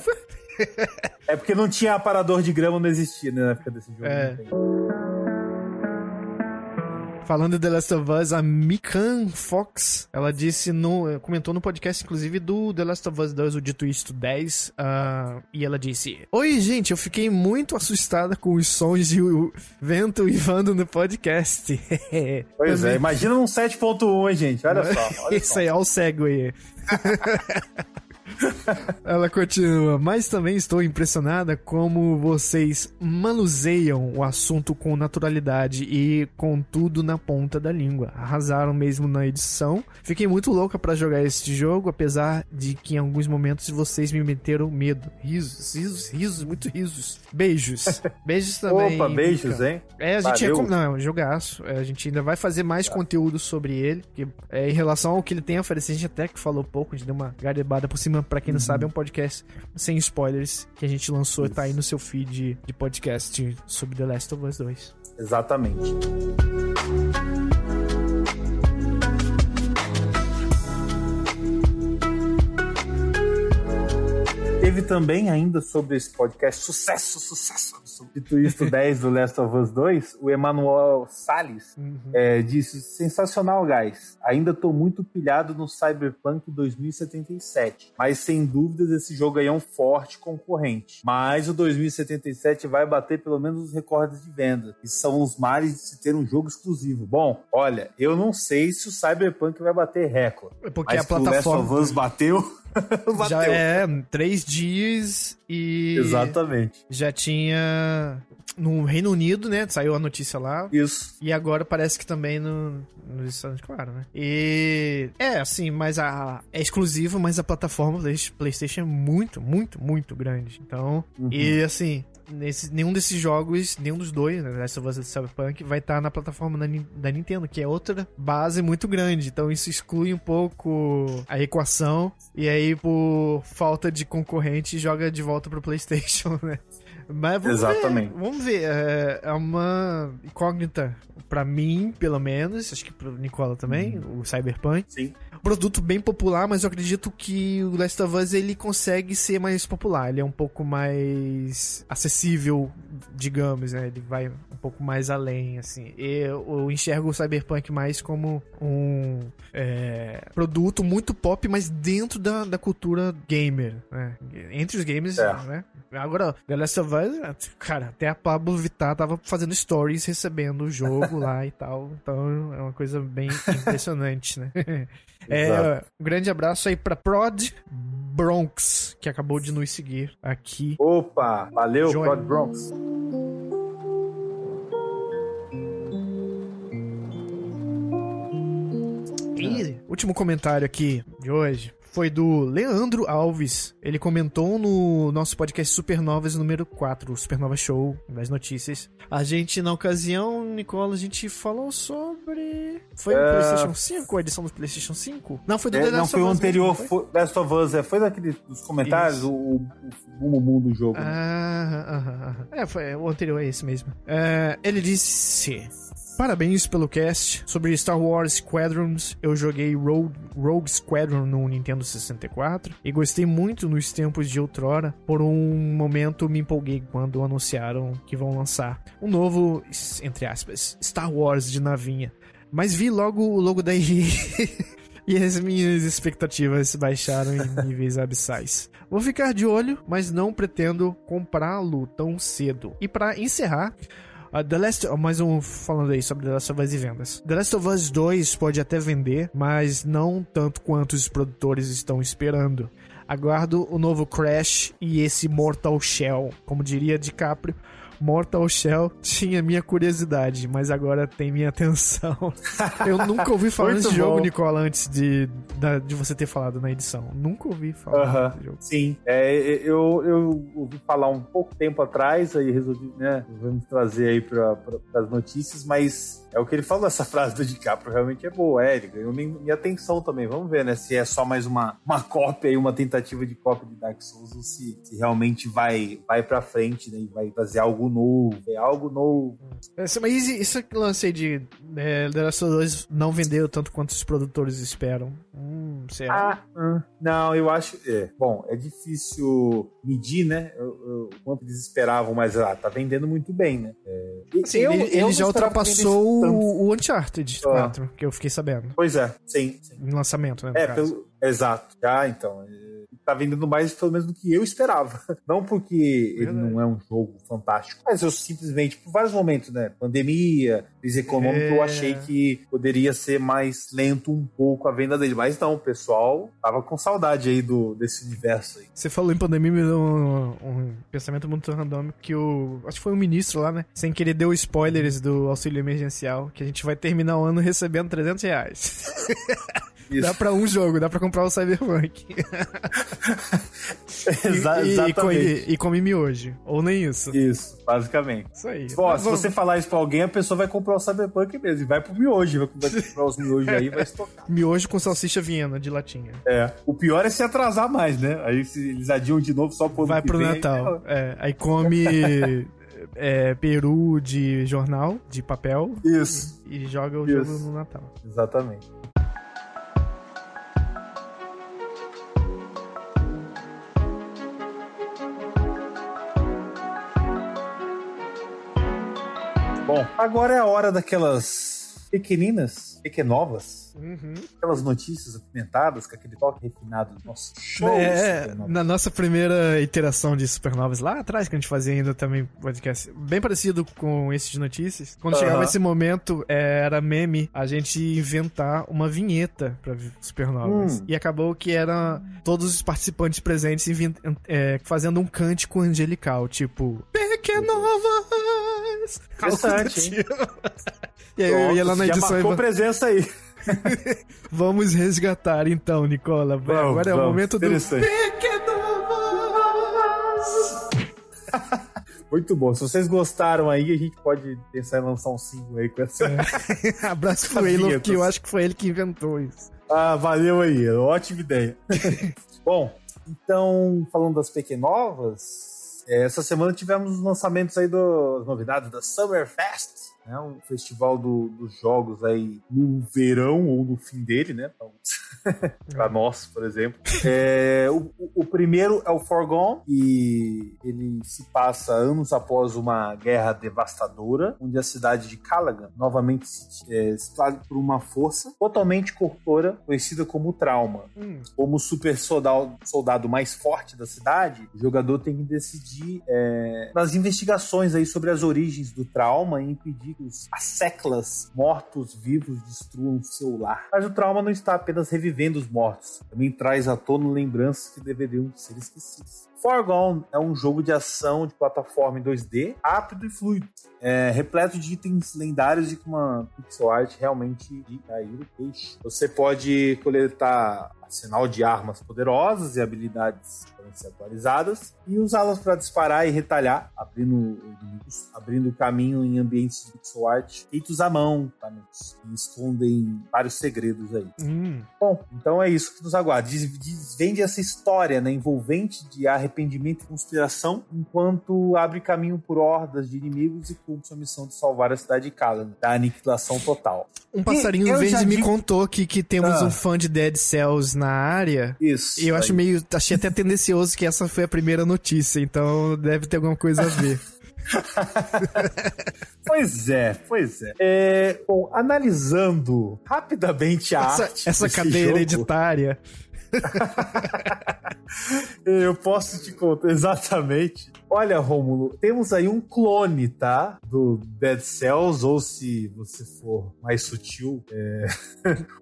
é porque não tinha aparador de grama, não existia né, na época desse jogo. É. Falando de The Last of Us, a Mikan Fox, ela disse no. comentou no podcast, inclusive, do The Last of Us 2, o Dito Isto 10. Uh, ah, e ela disse: Oi, gente, eu fiquei muito assustada com os sons de o vento ivando no podcast. pois Também... é, imagina um 7.1, gente. Olha só. Olha Isso só. aí, olha o cego aí. Ela continua, mas também estou impressionada como vocês manuseiam o assunto com naturalidade e com tudo na ponta da língua. Arrasaram mesmo na edição. Fiquei muito louca para jogar este jogo, apesar de que em alguns momentos vocês me meteram medo. Risos, risos, risos, muito risos. Beijos. Beijos também. Opa, beijos, hein? É, a gente Valeu. é, não, é um jogaço. É, a gente ainda vai fazer mais tá. conteúdo sobre ele. Que, é, em relação ao que ele tem a oferecer, a gente até que falou pouco, a gente deu uma garbada por cima para quem não uhum. sabe, é um podcast sem spoilers que a gente lançou e tá aí no seu feed de podcast sobre The Last of Us 2. Exatamente. Teve também ainda sobre esse podcast, sucesso, sucesso, Twist 10 do Last of Us 2, o Emanuel Salles uhum. é, disse, sensacional, guys. Ainda tô muito pilhado no Cyberpunk 2077, mas sem dúvidas esse jogo aí é um forte concorrente. Mas o 2077 vai bater pelo menos os recordes de venda, que são os males de se ter um jogo exclusivo. Bom, olha, eu não sei se o Cyberpunk vai bater recorde, é porque mas a plataforma... o Last of Us bateu... já é três dias e. Exatamente. Já tinha. No Reino Unido, né? Saiu a notícia lá. Isso. E agora parece que também no, nos Estados Unidos, claro, né? E. É, assim, mas a. É exclusivo, mas a plataforma PlayStation é muito, muito, muito grande. Então. Uhum. E assim, nesse, nenhum desses jogos, nenhum dos dois, né, Last of Us Cyberpunk, vai estar tá na plataforma da, da Nintendo, que é outra base muito grande. Então isso exclui um pouco a equação. E aí, por falta de concorrente, joga de volta pro PlayStation, né? Mas vamos Exatamente. ver. Vamos ver. É, é uma incógnita para mim, pelo menos. Acho que pro Nicola também, uhum. o Cyberpunk. Sim. Produto bem popular, mas eu acredito que o Last of Us ele consegue ser mais popular. Ele é um pouco mais acessível, digamos, né? Ele vai um pouco mais além, assim. Eu, eu enxergo o Cyberpunk mais como um é, produto muito pop, mas dentro da, da cultura gamer, né? Entre os games, é. né? Agora, The Last of Us, cara, até a Pablo Vittar tava fazendo stories recebendo o jogo lá e tal. Então é uma coisa bem impressionante, né? é, um grande abraço aí pra Prod Bronx, que acabou de nos seguir aqui. Opa, valeu, Join. Prod Bronx. E último comentário aqui de hoje foi do Leandro Alves. Ele comentou no nosso podcast Supernovas número 4, o Supernova Show, das notícias. A gente, na ocasião, Nicola, a gente falou sobre. Foi o é... PlayStation 5, a edição do PlayStation 5? Não, foi do é, The Last Não, foi o anterior, foi? foi Last of Us. É, foi daquele dos comentários, o, o, o mundo do jogo. Né? Ah, ah, ah, ah, É, foi, o anterior é esse mesmo. É, ele disse. Parabéns pelo cast. Sobre Star Wars Squadrons, eu joguei Rogue, Rogue Squadron no Nintendo 64 e gostei muito nos tempos de outrora. Por um momento me empolguei quando anunciaram que vão lançar um novo, entre aspas, Star Wars de navinha. Mas vi logo o logo da EA e as minhas expectativas baixaram em níveis abissais. Vou ficar de olho, mas não pretendo comprá-lo tão cedo. E para encerrar, Uh, The Last, mais um falando aí sobre The Last of Us e vendas. The Last of Us 2 pode até vender, mas não tanto quanto os produtores estão esperando. Aguardo o novo Crash e esse Mortal Shell, como diria DiCaprio, Mortal Shell tinha minha curiosidade, mas agora tem minha atenção. Eu nunca ouvi falar desse jogo, Nicola, antes de, de você ter falado na edição. Nunca ouvi falar uh -huh. desse jogo. Sim, é, eu, eu ouvi falar um pouco tempo atrás, aí resolvi, né, vamos trazer aí para as notícias, mas é o que ele falou, essa frase do DiCaprio realmente é boa. É, ele ganhou minha atenção também. Vamos ver, né? Se é só mais uma, uma cópia e uma tentativa de cópia de Dark Souls ou se, se realmente vai, vai pra frente, né? E vai fazer algo novo. É algo novo. É, mas isso que lancei de é, The Last of Us não vendeu tanto quanto os produtores esperam. Hum, será? Ah, não, eu acho. É, bom, é difícil medir, né? O quanto eles esperavam, mas ah, tá vendendo muito bem, né? É, assim, eu, ele, eu ele já ultrapassou o, o Uncharted 4, ah. que eu fiquei sabendo. Pois é, sim. sim. Em lançamento, né? É, pelo, exato. Ah, então tá vendendo mais, pelo menos, do que eu esperava. Não porque ele não é um jogo fantástico, mas eu simplesmente, por vários momentos, né? Pandemia, crise econômica, é... eu achei que poderia ser mais lento um pouco a venda dele. Mas não, o pessoal tava com saudade aí do, desse universo aí. Você falou em pandemia, me deu um, um pensamento muito randômico que o. Acho que foi o ministro lá, né? Sem querer deu spoilers do auxílio emergencial, que a gente vai terminar o ano recebendo 300 reais. Isso. Dá pra um jogo, dá pra comprar o Cyberpunk. Exa e, exatamente. E, e, come miojo. Ou nem isso. Isso, basicamente. Isso aí. Bom, se você falar isso pra alguém, a pessoa vai comprar o Cyberpunk mesmo. E vai pro miojo. Vai comprar os miojos aí e vai estocar. Miojo com salsicha viena de latinha. É. O pior é se atrasar mais, né? Aí se eles adiam de novo só pro Vai pro vem, Natal. Aí... É. Aí come. é, peru de jornal, de papel. Isso. E, e joga o Isso. jogo no Natal. Exatamente. Bom, agora é a hora daquelas pequeninas, pequenovas, uhum. aquelas notícias apimentadas com aquele toque refinado do nosso show. É, na nossa primeira iteração de Supernovas lá atrás, que a gente fazia ainda também podcast, bem parecido com esse de notícias. Quando uhum. chegava esse momento, era meme a gente inventar uma vinheta pra Supernovas. Hum. E acabou que era todos os participantes presentes é, fazendo um cântico angelical, tipo, Pequenovas! Interessante, hein? e aí eu ia lá na edição já marcou e... presença aí. vamos resgatar então, Nicola. Vamos, Agora é o momento do! Muito bom. Se vocês gostaram aí, a gente pode pensar em lançar um single aí com essa. É. Abraço pro Halo, que eu acho que foi ele que inventou isso. Ah, valeu aí. Ótima ideia. bom, então, falando das Pequenovas, é, essa semana tivemos os lançamentos aí das novidades da Summer Fest né? Um festival do, dos jogos aí no verão ou no fim dele, né? para nós, por exemplo. É, o, o, primeiro é o Forgone, e ele se passa anos após uma guerra devastadora, onde a cidade de Callaghan novamente se é, por uma força totalmente corruptora, conhecida como Trauma. Hum. Como super soldado, soldado mais forte da cidade, o jogador tem que decidir é, nas investigações aí sobre as origens do trauma e impedir inimigos, as seclas, mortos-vivos destruam seu lar. Mas o trauma não está apenas revivendo os mortos, também traz à tona lembranças que deveriam ser esquecidas. Forgone é um jogo de ação de plataforma em 2D, rápido e fluido, é, repleto de itens lendários e com uma pixel art realmente de cair o peixe. Você pode coletar arsenal de armas poderosas e habilidades podem ser atualizadas e usá-las para disparar e retalhar, abrindo abrindo caminho em ambientes de pixel art feitos à mão, tá, e escondem vários segredos aí. Hum. Bom, então é isso que nos aguarda. vende essa história né, envolvente de arrependimento e conspiração, enquanto abre caminho por hordas de inimigos e cumpre sua missão de salvar a cidade de Kalan da aniquilação total. Um passarinho verde me contou que, que temos ah. um fã de Dead Cells na área. Isso. E eu aí. acho meio. Achei até tendencioso que essa foi a primeira notícia, então deve ter alguma coisa a ver. pois é, pois é. é. Bom, analisando rapidamente a essa, arte. Essa cadeia jogo, hereditária. eu posso te contar exatamente. Olha, Rômulo, temos aí um clone, tá? Do Dead Cells, ou se você for mais sutil, é...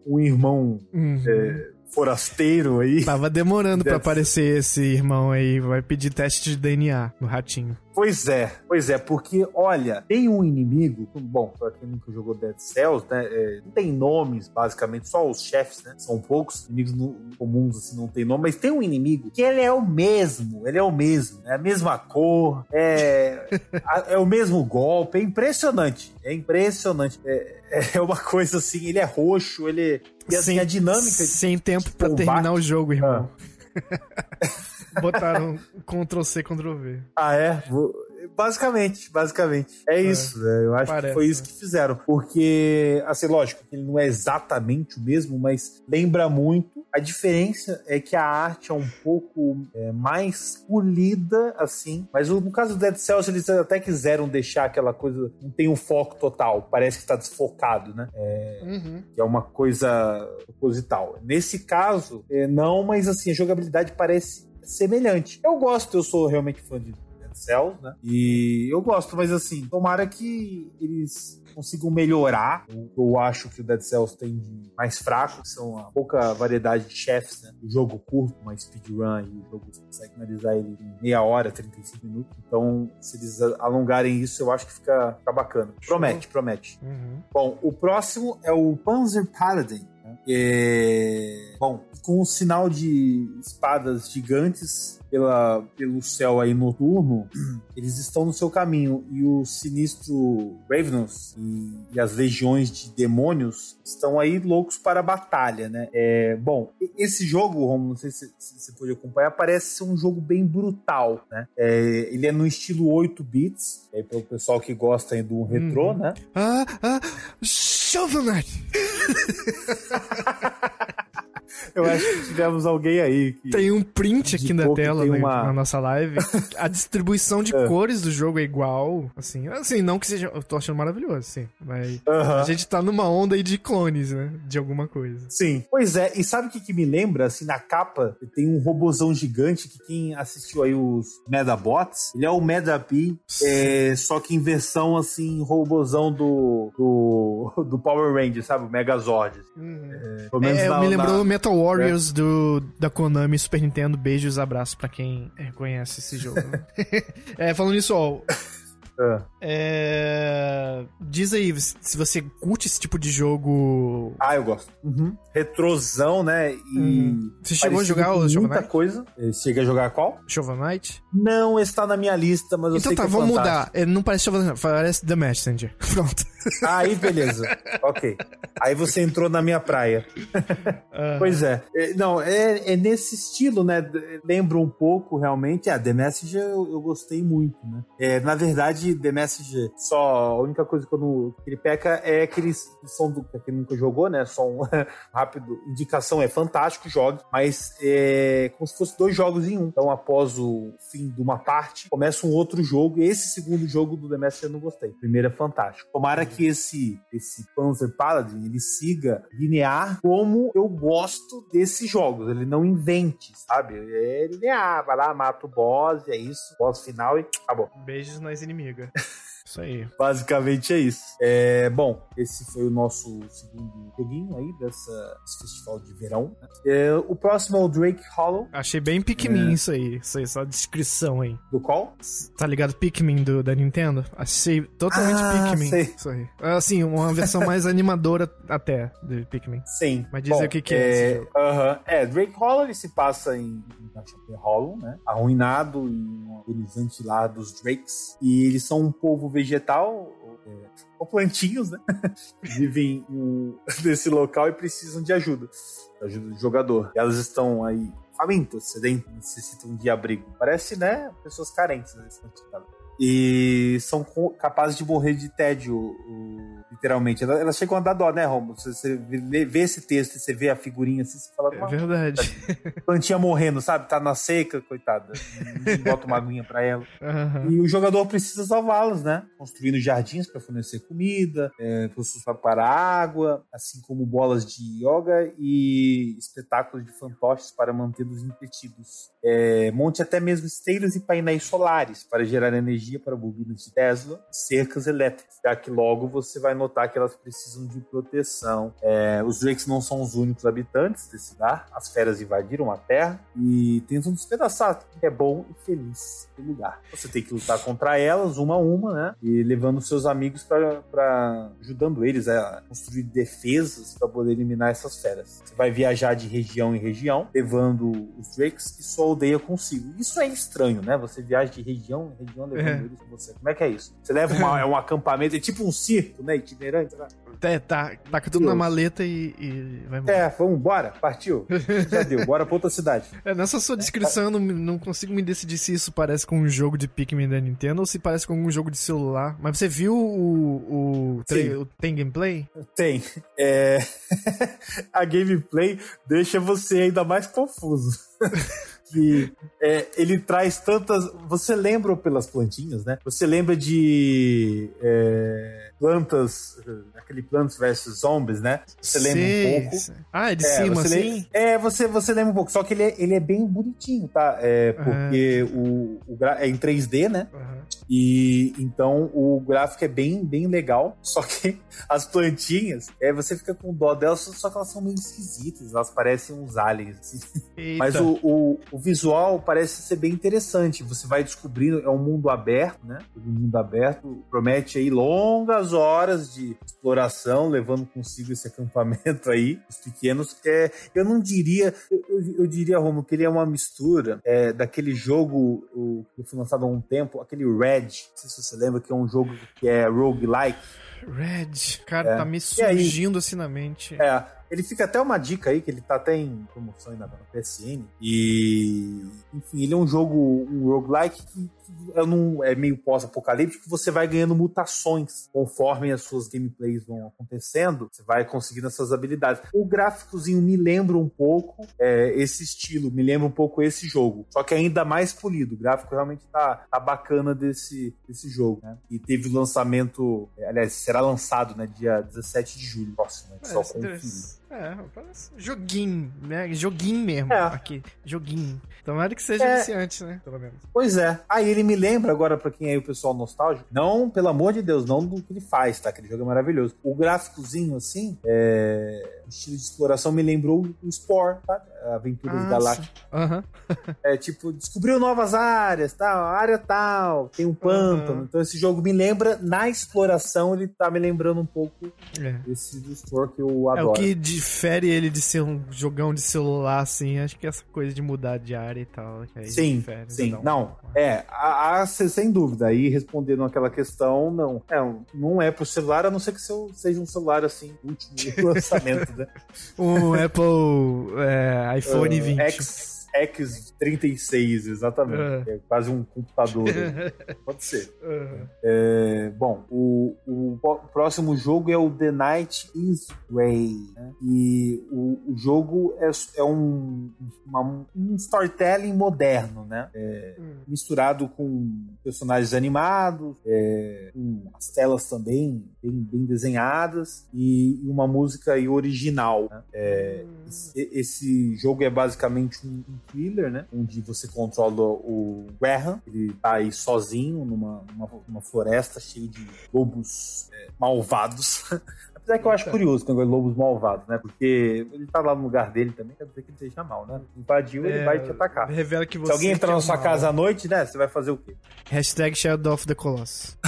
um irmão. Uhum. É forasteiro aí. Tava demorando para aparecer esse irmão aí. Vai pedir teste de DNA no ratinho. Pois é, pois é, porque olha, tem um inimigo, bom, pra quem nunca jogou Dead Cells, né, é, não tem nomes, basicamente, só os chefes, né, são poucos, inimigos no, comuns, assim, não tem nome, mas tem um inimigo que ele é o mesmo, ele é o mesmo, é a mesma cor, é, é o mesmo golpe, é impressionante, é impressionante, é, é uma coisa assim, ele é roxo, ele, e assim, sem, a dinâmica... Sem tempo para terminar o jogo, irmão. Ah. Botaram Ctrl-C, Ctrl-V. Ah, é? Basicamente, basicamente. É, é isso. Né? Eu acho Parece, que foi isso né? que fizeram. Porque, assim, lógico, ele não é exatamente o mesmo, mas lembra muito. A diferença é que a arte é um pouco é, mais polida, assim. Mas no caso do Dead Cells, eles até quiseram deixar aquela coisa. Não tem um foco total. Parece que está desfocado, né? É, uhum. Que é uma coisa proposital. Nesse caso, é, não, mas assim, a jogabilidade parece semelhante. Eu gosto, eu sou realmente fã de Dead Cells, né? E eu gosto, mas assim, tomara que eles consigam melhorar. Eu, acho que o Dead Cells tem de mais fraco, que são a pouca variedade de chefes, né? O jogo curto, mais speedrun, e o jogo você consegue finalizar ele em meia hora, 35 minutos. Então, se eles alongarem isso, eu acho que fica, fica bacana. Promete, promete. Uhum. Bom, o próximo é o Panzer Paladin. É... Bom, com o sinal de espadas gigantes pela, pelo céu aí noturno, eles estão no seu caminho e o sinistro Ravenous e, e, as legiões de demônios estão aí loucos para a batalha, né? É, bom, esse jogo, Romulo, não sei se, se, você pode acompanhar, parece ser um jogo bem brutal, né? É, ele é no estilo 8 bits, é para o pessoal que gosta aí do retrô, uhum. né? Ah, ah, Shovel Knight! Eu acho que tivemos alguém aí. Que tem um print aqui na tela né, uma... na nossa live. A distribuição de é. cores do jogo é igual. Assim, assim, não que seja. Eu tô achando maravilhoso, sim. Mas uh -huh. a gente tá numa onda aí de clones, né? De alguma coisa. Sim. Pois é, e sabe o que, que me lembra? Assim, na capa tem um robozão gigante que quem assistiu aí os Medabots, ele é o Medapi, é, só que em versão assim, robozão do, do, do Power Ranger, sabe? O Megazord. Uhum. É, pelo menos é, na, me lembrou na... Metal Warriors é. do, da Konami Super Nintendo. Beijos, abraços pra quem conhece esse jogo. é, falando nisso, ó. Ah. É... Diz aí, se você curte esse tipo de jogo. Ah, eu gosto. Uhum. Retrosão, né? E. Uhum. Você chegou a jogar o Shovel Muita coisa. Chega a jogar qual? Shovel Knight? Não, esse tá na minha lista, mas eu então sei tá, que é vamos mudar. Não parece Shovel Knight, parece The Messenger. Pronto. Aí, beleza. ok. Aí você entrou na minha praia. Uhum. Pois é. é. Não, é, é, nesse estilo, né? Lembra um pouco, realmente. Ah, The Messenger eu, eu gostei muito, né? É, na verdade, The Messenger, só a única coisa que, eu não, que ele peca é aquele som do que nunca jogou, né? Som rápido. Indicação é fantástico, jogue, mas é como se fosse dois jogos em um. Então, após o fim de uma parte, começa um outro jogo. Esse segundo jogo do The Messenger eu não gostei. O primeiro é fantástico. Tomara que esse, esse Panzer Paladin ele siga linear como eu gosto desses jogos. Ele não invente, sabe? É linear, vai lá, mata o boss, é isso, boss final e acabou. Beijos nas inimigas. Isso aí. Basicamente é isso. É, bom, esse foi o nosso segundo joguinho aí dessa, desse festival de verão. Né? É, o próximo é o Drake Hollow. Achei bem Pikmin é. isso aí. Isso aí, só a descrição aí. Do qual? Tá ligado? Pikmin do, da Nintendo? Achei totalmente ah, Pikmin. Sei. Isso aí. Assim, uma versão mais animadora até de Pikmin. Sim. Mas dizer o que, que é. É, uh -huh. é, Drake Hollow ele se passa em, em Hollow, né? Arruinado em um lá dos Drakes. E eles são um povo vegetal, é, ou plantinhos, né? Vivem nesse local e precisam de ajuda. Ajuda do jogador. E elas estão aí famintas, sedentas, necessitam de abrigo. Parece, né? Pessoas carentes né? E são capazes de morrer de tédio, literalmente. Elas, elas chegam a dar dó, né, Romulo? Você, você vê esse texto e você vê a figurinha assim, você fala... É verdade. Plantinha morrendo, sabe? Tá na seca, coitada. Bota uma aguinha pra ela. Uhum. E o jogador precisa salvá-las, né? Construindo jardins para fornecer comida, é, para água, assim como bolas de yoga e espetáculos de fantoches para mantê-los entretidos. É, monte até mesmo esteiras e painéis solares para gerar energia energia para bobinas de Tesla, cercas elétricas, já que logo você vai notar que elas precisam de proteção. É, os Drakes não são os únicos habitantes desse lugar, as feras invadiram a Terra e tentam despedaçar, é bom e feliz o lugar. Você tem que lutar contra elas, uma a uma, né? E levando seus amigos para ajudando eles a construir defesas para poder eliminar essas feras. Você vai viajar de região em região, levando os Drakes e sua aldeia consigo. Isso é estranho, né? Você viaja de região em região levando é é. com você. Como é que é isso? Você leva uma, é um acampamento, é tipo um circo, né? Itinerante. Né? É, tá, taca tudo na maleta e, e vai embora. É, vamos, bora, partiu. Já deu, bora pra outra cidade. É, nessa sua descrição eu não, não consigo me decidir se isso parece com um jogo de Pikmin da Nintendo ou se parece com algum jogo de celular. Mas você viu o. o, o tem gameplay? Tem. É... a gameplay deixa você ainda mais confuso. que é, ele traz tantas. Você lembra pelas plantinhas, né? Você lembra de é, plantas, aquele Plants vs Zombies, né? Você lembra um pouco. Ah, é de é, cima, assim? é, você, você lembra um pouco. Só que ele é, ele é bem bonitinho, tá? É, porque uhum. o, o é em 3D, né? Uhum. E então o gráfico é bem, bem legal. Só que as plantinhas, é, você fica com dó delas, só que elas são meio esquisitas. Elas parecem uns aliens. Assim. Mas o, o, o visual parece ser bem interessante. Você vai descobrindo, é um mundo aberto, né? Um mundo aberto promete aí longas horas de exploração, levando consigo esse acampamento aí, os pequenos. É, eu não diria, eu, eu, eu diria, Romo, que ele é uma mistura é, daquele jogo o, que foi lançado há um tempo, aquele Red, não sei se você lembra, que é um jogo que é roguelike. Red, cara, é. tá me surgindo assim na mente. É, ele fica até uma dica aí, que ele tá até em promoção ainda na PSN. E, enfim, ele é um jogo, um roguelike que, é, num, é meio pós-apocalíptico, você vai ganhando mutações conforme as suas gameplays vão acontecendo, você vai conseguindo essas habilidades. O gráficozinho me lembra um pouco é, esse estilo, me lembra um pouco esse jogo, só que ainda mais polido. O gráfico realmente tá, tá bacana desse, desse jogo, né? E teve o lançamento, aliás, será lançado, né, dia 17 de julho próximo, né? Só com É, parece joguinho, né? Joguinho mesmo. É. Aqui, joguinho. Tomara que seja É. viciante, né? Pelo menos. Pois é. Aí ele me lembra agora, pra quem é o pessoal nostálgico, não, pelo amor de Deus, não do que ele faz, tá? Aquele jogo é maravilhoso. O gráficozinho, assim, é... o estilo de exploração me lembrou o Spore, tá? Aventuras Ah, Galácticas. Aham. É tipo, descobriu novas áreas, tal, área tal, tem um pântano. Uhum. Então esse jogo me lembra, na exploração, ele tá me lembrando um pouco É. desse do Spore que eu É adoro. o que difere ele de ser um jogão de celular, assim. Acho que essa coisa de mudar de área e tal. Sim, difere, sim. um- Não, é, a, a- se- sem dúvida. Aí respondendo aquela questão, não. É, não é pro celular, a não ser que seja um celular assim, último lançamento, né? Um Apple é, iPhone Uh, 20. X, X36, exatamente. É. É quase um computador. Pode ser. Aham. É, bom, o, o próximo jogo é o The Night is Grey. né? E o, o jogo é, é um, uma- um storytelling moderno, né? É, Hum. misturado com personagens animados, é, com as telas também bem, bem desenhadas e, uma música aí original. né? É, esse, esse jogo é basicamente um, um thriller, né? Onde você controla o Graham, ele tá aí sozinho numa, numa, numa floresta cheia de lobos é, malvados. Apesar que eu acho curioso quando é lobos malvados, né? Porque ele tá lá no lugar dele também, quer dizer que ele esteja mal, né? Invadiu, ele É, vai te atacar. Revela que você. Se alguém entrar é na sua mal. casa à noite, né? Você vai fazer o quê? Hashtag Shadow of the Colossus.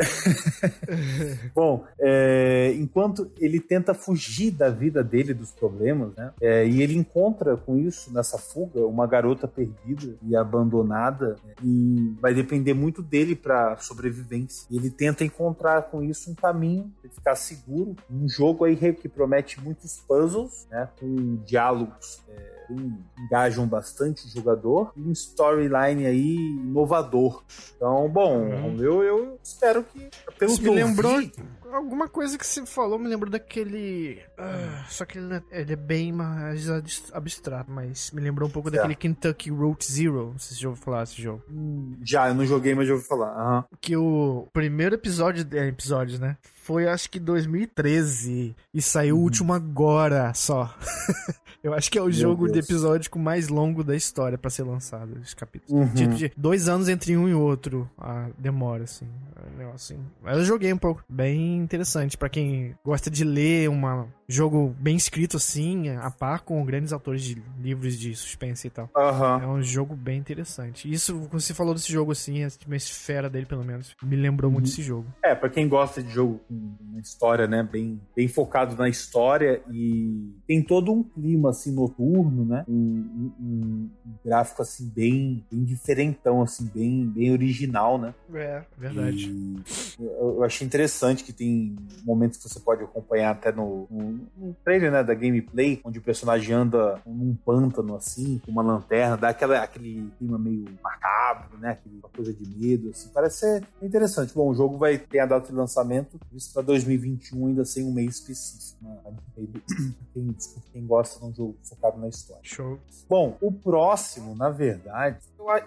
Bom, é, enquanto ele tenta fugir da vida dele, dos problemas, né? é, e ele encontra com isso, nessa fuga, uma garota perdida e abandonada, né, e vai depender muito dele para sobrevivência. Ele tenta encontrar com isso um caminho para ficar seguro. Um jogo aí que promete muitos puzzles, né? Com diálogos. é, que engajam bastante o jogador e um storyline aí inovador. Então, bom, Uhum. eu, eu espero que pelo Isso que me eu lembrou vi, alguma coisa que você falou, me lembrou daquele. ah, só que ele, é- ele é bem mais abs- abstrato, mas me lembrou um pouco Certo. daquele Kentucky Route Zero. Não sei se já ouviu falar desse jogo. Hum, Já, eu não joguei, mas já ouvi falar. Aham. Que o primeiro episódio. É, episódio, né? Foi acho que 2013. E saiu Uhum. o último agora só. Eu acho que é o Meu jogo de Deus. episódio com mais longo da história pra ser lançado, os capítulos. Uhum. Tipo, de dois anos entre um e outro a demora, assim. É um negócio assim. Mas eu joguei um pouco. Bem interessante. Pra quem gosta de ler um jogo bem escrito, assim, a par com grandes autores de livros de suspense e tal. Aham. É um jogo bem interessante. Isso, quando você falou desse jogo assim, uma esfera dele, pelo menos, me lembrou muito Uhum. desse jogo. É, pra quem gosta de jogo com uma história, né, bem, bem focado na história e tem todo um clima, assim, noturno, né, um, um- um- gráfico, assim, bem, bem diferentão, assim, bem, bem original, né. É, verdade. E eu, eu achei interessante que tem momentos que você pode acompanhar até no, no, no trailer, né, da gameplay, onde o personagem anda num pântano, assim, com uma lanterna, dá aquela, aquele clima meio macabro, né, uma coisa de medo, assim, parece ser interessante. Bom, o jogo vai ter a data de lançamento, isso para 2021, ainda sem um mês específico. Né? Quem, quem gosta de um jogo focado na história. Show. Bom, o próximo, na verdade,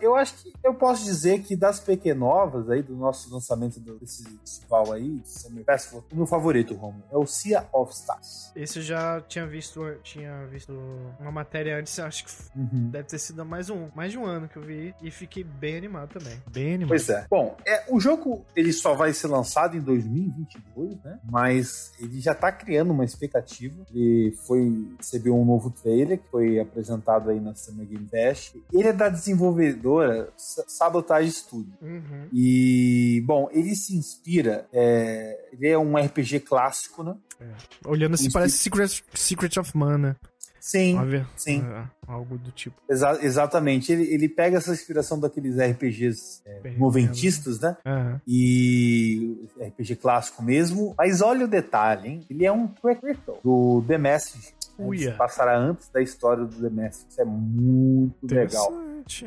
eu, acho que eu posso dizer que das pequenovas aí, do nosso lançamento do- desse festival aí, Summer Festival, o meu favorito, Romulo, é o Sea of Stars. Esse eu já tinha visto, tinha visto uma matéria antes, acho que Uhum. deve ter sido mais um, mais de um ano que eu vi e fiquei bem animado também. Bem animado. Pois é. Bom, é, o jogo ele só vai ser lançado em 2022, né? Mas ele já tá criando uma expectativa. Ele foi recebeu um novo trailer que foi apresentado aí na Summer Game Fest. Ele é da desenvolvedora Sa- Sabotage Studio. Uhum. E, bom, ele se inspira. é, ele é um RPG clássico, né? Olhando assim, parece Secret, Secret of Mana. Sim, sim. é, algo do tipo. exa- exatamente. Ele, ele pega essa inspiração daqueles RPGs é, Bem, noventistas, né? E RPG clássico mesmo. Mas olha o detalhe, hein? Ele é um prequel do The Message. Uia. Passará antes da história do The Message. Isso é muito legal.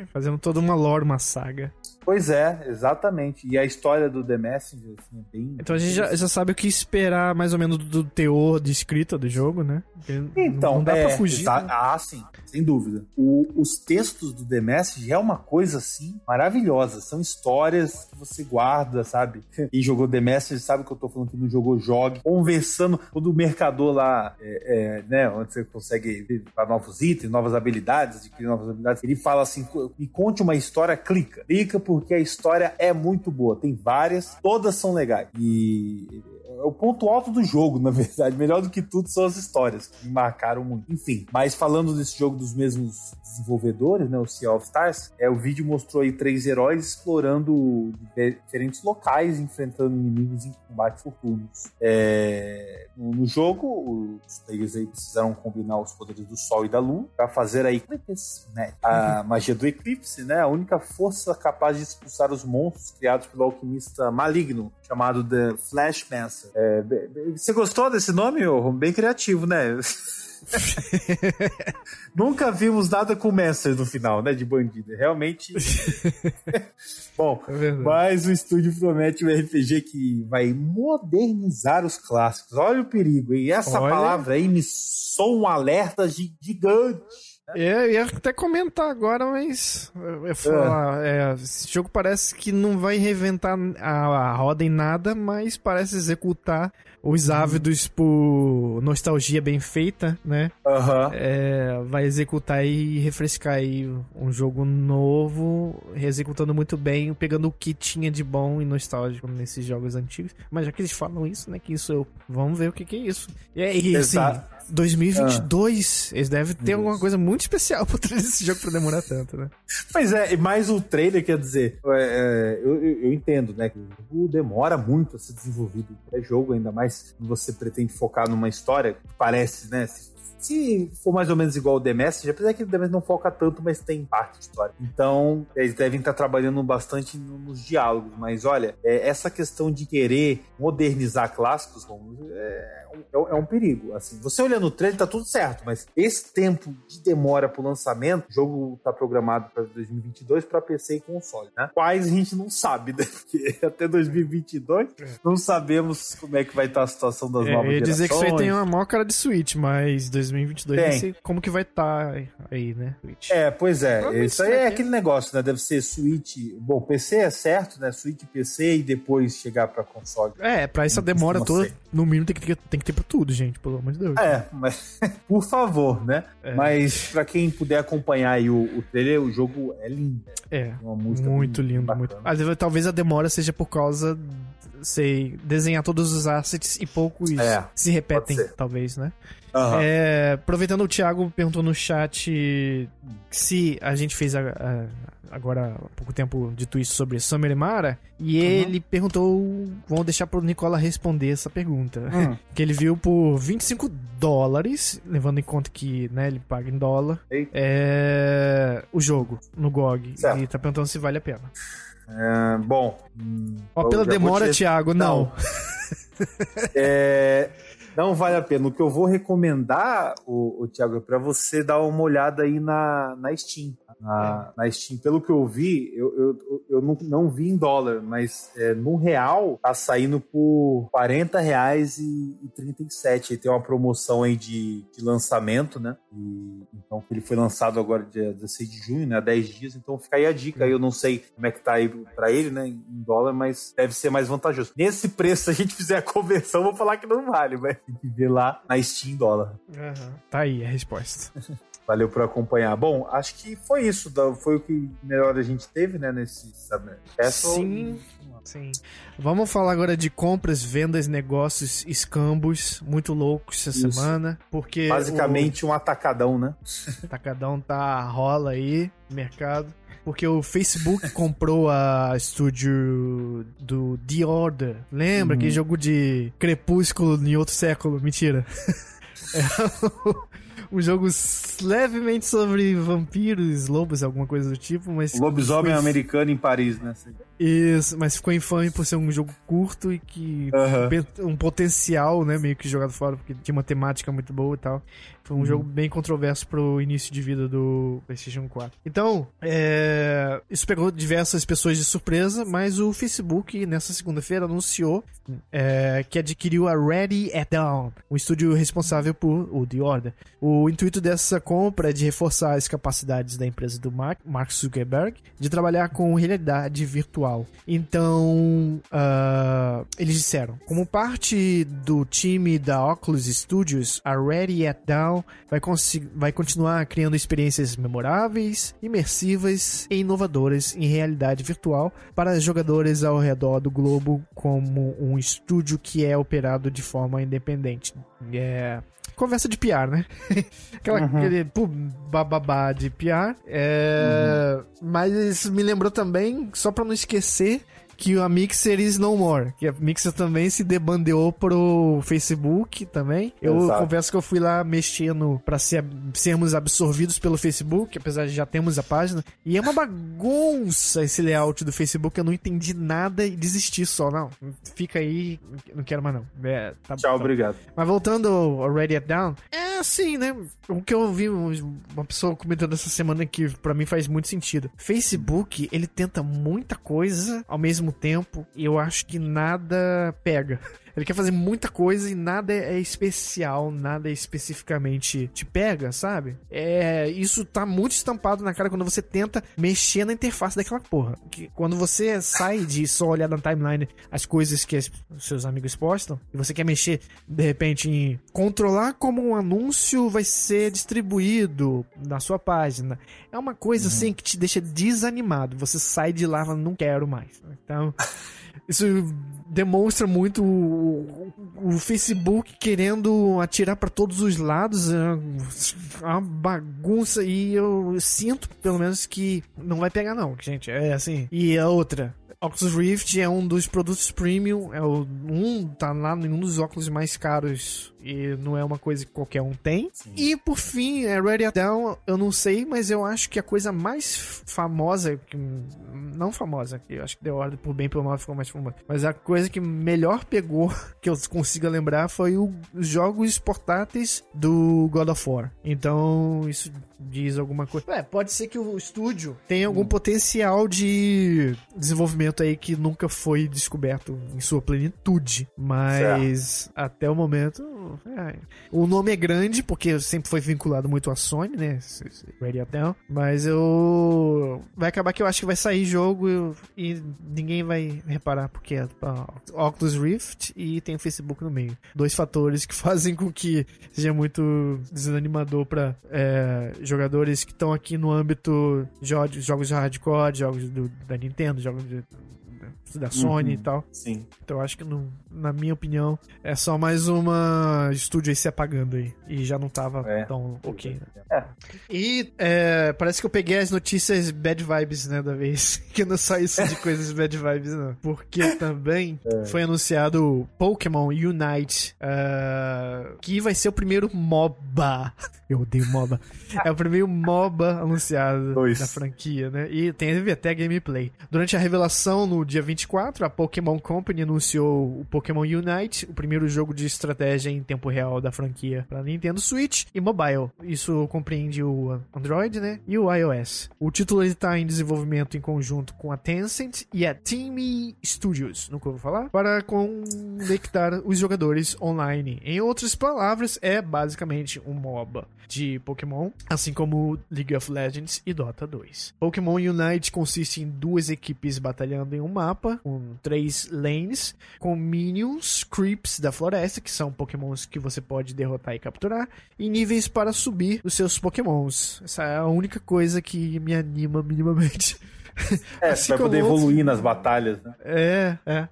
Fazendo toda uma lore, uma saga. Pois é, exatamente. E a história do The Messenger, assim, é bem. Então a gente já, já sabe o que esperar mais ou menos do, do teor de escrita do jogo, né? Porque Então, não dá é, pra fugir. né? Ah, sim, sem dúvida. O- os textos do The Message é uma coisa assim maravilhosa. São histórias que você guarda, sabe? Quem jogou The Message sabe que eu tô falando que não jogou jogue. Conversando o mercador lá, é, é, né, onde você consegue pra novos itens, novas habilidades, adquirir novas habilidades, ele fala assim: "Co- me conte uma história, clica. Clica porque a história é muito boa. Tem várias, todas são legais. E o ponto alto do jogo, na verdade. Melhor do que tudo são as histórias, que me marcaram muito. Enfim, mas falando desse jogo dos mesmos desenvolvedores, né, o Sea of Stars, é, o vídeo mostrou aí três heróis explorando dife- diferentes locais, enfrentando inimigos em combate por turnos. É, no, no jogo, os players aí precisaram combinar os poderes do Sol e da Lua para fazer a Eclipse, né? A magia do Eclipse, né? A única força capaz de expulsar os monstros criados pelo alquimista maligno, chamado The Flashmancer. É, be- você gostou desse nome, ô? Bem criativo, né? Nunca vimos nada com Mancer no final, né? De bandido. Realmente. Bom, É mas o estúdio promete um RPG que vai modernizar os clássicos. Olha o perigo, hein? Essa Olha. palavra aí me soa um alerta gi- gigante. É, eu ia até comentar agora, mas. Eu falar. é, esse jogo parece que não vai reinventar a, a roda em nada, mas parece executar os ávidos por nostalgia bem feita, né? Aham. É, vai executar e refrescar aí um jogo novo, executando muito bem, pegando o que tinha de bom e nostálgico nesses jogos antigos. Mas já que eles falam isso, né? Que isso eu. Vamos ver o que, que é isso. E aí, assim, Exato. 2022, eles devem ter Isso. alguma coisa muito especial por trás desse jogo pra demorar tanto, né? Pois é, e mais o trailer, quer dizer, é, é, eu, eu- eu entendo, né, que o jogo demora muito a ser desenvolvido. É jogo, ainda mais quando você pretende focar numa história que parece, né, se, se for mais ou menos igual o The Message, apesar que o The Message não foca tanto, mas tem parte de história. Então, eles devem estar trabalhando bastante no- nos diálogos, mas olha, é, essa questão de querer modernizar clássicos, como, é, um- é um perigo, assim. Você olhando o trailer, tá tudo certo, mas esse tempo de demora pro lançamento, o jogo tá programado para 2022 para PC e console, né? Quais a gente não sabe, né? Porque até 2022 não sabemos como é que vai estar a situação das É, novas eu ia dizer que isso aí gerações. tem uma maior cara de Switch, mas 2022 Tem. não sei como que vai estar aí, né? Switch. É, pois é. Isso aí é ter. aquele negócio, né? Deve ser Switch. Bom, PC é certo, né? Switch PC e depois chegar pra console. É, pra essa demora toda, no mínimo tem que, ter, tem que ter pra tudo, gente, pelo amor de Deus. É, mas por favor, né? É. Mas pra quem puder acompanhar aí o, o trailer, o jogo é lindo. É, uma música muito lindo, bacana. muito. Talvez a demora seja por causa, sei, desenhar todos os assets e poucos É, se repetem, talvez, né? Aham. É, aproveitando, o Thiago perguntou no chat se a gente fez a- a- agora há pouco tempo dito isso sobre Summer e Mara, e ele perguntou, vamos deixar pro Nicola responder essa pergunta. Hum. Que ele viu por 25 dólares, levando em conta que né, ele paga em dólar, é, o jogo no GOG. Certo. E tá perguntando se vale a pena. É, bom. hum, Ó, pela demora, te- Thiago, não. É, não vale a pena. O que eu vou recomendar, o, o Thiago, é pra você dar uma olhada aí na, na Steam. Na, na Steam, pelo que eu vi, eu, eu, eu não, não vi em dólar, mas é, no real tá saindo por 40 reais e, e 37. Aí tem uma promoção aí de, de lançamento, né? E, então, ele foi lançado agora dia 16 de junho, né? Há 10 dias. Então fica aí a dica. Eu não sei como é que tá aí pra ele, né? Em dólar, mas deve ser mais vantajoso. Nesse preço, se a gente fizer a conversão, eu vou falar que não vale, mas tem que ver lá na Steam em dólar. Tá aí a resposta. Valeu por acompanhar. Bom, acho que foi isso. Foi o que melhor a gente teve, né? Nesse Castle. Sim. Sim. Vamos falar agora de compras, vendas, negócios, escambos, muito loucos essa Isso. semana, porque Basicamente um atacadão, né? o Tacadão tá rola aí no mercado, porque o Facebook comprou a estúdio do The Order. Lembra Uhum. aquele jogo de Crepúsculo em outro século? Mentira. É o- um jogo levemente sobre vampiros, lobos, alguma coisa do tipo, mas. Lobisomem americano em Paris, né? Isso, mas ficou infame por ser um jogo curto e que. Um potencial, né? Meio que jogado fora, porque tinha uma temática muito boa e tal. Foi um uhum. jogo bem controverso pro início de vida do PlayStation 4. Então, é... isso pegou diversas pessoas de surpresa, mas o Facebook, nessa segunda-feira, anunciou é... que adquiriu a Ready at Dawn, um estúdio responsável por o The Order. O intuito dessa compra é de reforçar as capacidades da empresa do Mark, Mark Zuckerberg de trabalhar com realidade virtual. Então, uh... eles disseram, como parte do time da Oculus Studios, a Ready at Dawn vai, vai continuar criando experiências memoráveis, imersivas e inovadoras em realidade virtual para jogadores ao redor do globo, como um estúdio que é operado de forma independente. É conversa de PR, né? Aquela, uhum. Aquele pô, bababá de PR. É, uhum. Mas me lembrou também, só pra não esquecer, que a Mixer is no more. Que a Mixer também se debandeou pro Facebook também. Eu Exato. confesso que eu fui lá mexendo pra ser, sermos absorvidos pelo Facebook, apesar de já termos a página. E é uma bagunça esse layout do Facebook. Eu não entendi nada e desisti só. Não, fica aí, não quero mais não. É, tá, Tchau, tá. obrigado. Mas voltando ao Ready It Down, é assim, né? O que eu vi uma pessoa comentando essa semana que para mim faz muito sentido. Facebook, ele tenta muita coisa ao mesmo mesmo tempo eu acho que nada pega. Ele quer fazer muita coisa e nada é especial, nada especificamente te pega, sabe? É, isso tá muito estampado na cara quando você tenta mexer na interface daquela porra. Que quando você sai de só olhar na timeline as coisas que os seus amigos postam e você quer mexer de repente em controlar como um anúncio vai ser distribuído na sua página. É uma coisa uhum. assim que te deixa desanimado. Você sai de lá e não quero mais. Então, isso demonstra muito o, o Facebook querendo atirar para todos os lados, é uma bagunça e eu sinto, pelo menos, que não vai pegar não, gente, é assim. E a outra, Oculus Rift é um dos produtos premium, é o um tá lá em um dos óculos mais caros e não é uma coisa que qualquer um tem. Sim. E por fim, é Ready Down, eu não sei, mas eu acho que a coisa mais famosa, não famosa, eu acho que deu ordem por bem pelo mal ficou mais famosa, mas a coisa que melhor pegou, que eu consiga lembrar, foi os jogos portáteis do God of War. Então, isso diz alguma coisa. É, pode ser que o estúdio tenha algum hum. potencial de desenvolvimento aí que nunca foi descoberto em sua plenitude, mas certo. até o momento é, o nome é grande, porque sempre foi vinculado muito à Sony, né? Ready Up Down. Mas eu. Vai acabar que eu acho que vai sair jogo e ninguém vai reparar, porque é Oculus Rift e tem o Facebook no meio. Dois fatores que fazem com que seja muito desanimador para é, jogadores que estão aqui no âmbito de jogos de hardcore, jogos do, da Nintendo, jogos de, da Sony uhum, e tal. Sim. Então acho que, não, na minha opinião, é só mais uma estúdio aí se apagando aí. E já não tava é. tão ok. Né? É. E é, parece que eu peguei as notícias bad vibes, né, da vez. que não só isso de coisas bad vibes, não. Porque também é. foi anunciado Pokémon Unite, uh, que vai ser o primeiro MOBA. Eu odeio MOBA. é o primeiro MOBA anunciado Dois. da franquia, né? E teve até gameplay. Durante a revelação, no dia 24, a Pokémon Company anunciou o Pokémon Unite, o primeiro jogo de estratégia em tempo real da franquia para Nintendo Switch e mobile. Isso compreende o Android, né? E o iOS. O título está em desenvolvimento em conjunto com a Tencent e a Team Studios, nunca vou falar, para conectar os jogadores online. Em outras palavras, é basicamente um MOBA de Pokémon, assim como League of Legends e Dota 2. Pokémon Unite consiste em duas equipes batalhando em um mapa, com três lanes, com minions, creeps da floresta, que são pokémons que você pode derrotar e capturar, e níveis para subir os seus pokémons. Essa é a única coisa que me anima minimamente. É, assim pra poder evoluir nas batalhas, né? É, é.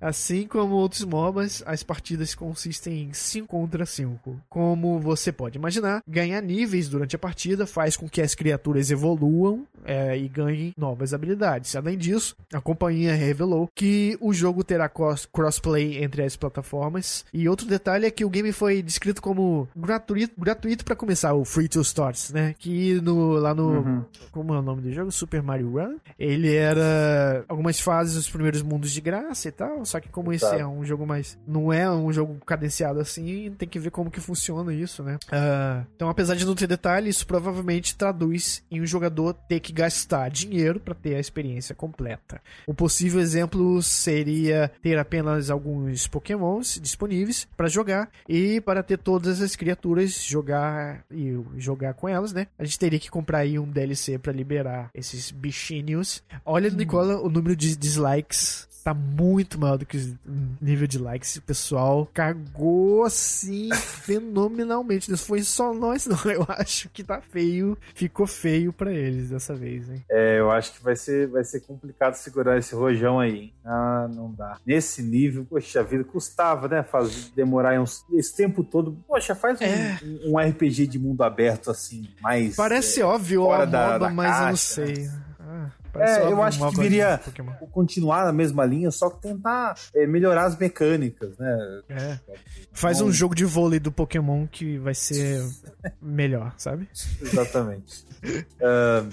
Assim como outros MOBAs, as partidas consistem em 5 contra 5. Como você pode imaginar, ganhar níveis durante a partida faz com que as criaturas evoluam é, e ganhem novas habilidades. Além disso, a companhia revelou que o jogo terá crossplay entre as plataformas. E outro detalhe é que o game foi descrito como gratuito, gratuito para começar, o Free to Start, né? Que no, lá no. Uhum. Como é o nome do jogo? Super Mario Run. Ele era algumas fases, os primeiros mundos de graça e tal. Só que como esse é um jogo mais. Não é um jogo cadenciado assim, tem que ver como que funciona isso, né? Uh, então, apesar de não ter detalhe, isso provavelmente traduz em um jogador ter que gastar dinheiro para ter a experiência completa. Um possível exemplo seria ter apenas alguns pokémons disponíveis para jogar e para ter todas as criaturas jogar e jogar com elas, né? A gente teria que comprar aí um DLC para liberar esses bichinhos. Olha, Nicola, o número de dislikes tá muito maior do que o nível de likes. O pessoal cagou assim fenomenalmente. Não foi só nós, não. Eu acho que tá feio. Ficou feio para eles dessa vez, hein? É, eu acho que vai ser, vai ser complicado segurar esse rojão aí. Hein? Ah, não dá. Nesse nível, poxa vida, custava, né? Fazer, demorar uns, esse tempo todo. Poxa, faz um, é. um, RPG de mundo aberto assim, mais. Parece é, óbvio, fora da, da mas caixa, eu não sei. Né? É, eu acho que deveria continuar na mesma linha, só que tentar é, melhorar as mecânicas, né? É. Faz um jogo de vôlei do Pokémon que vai ser melhor, sabe? Exatamente. ah,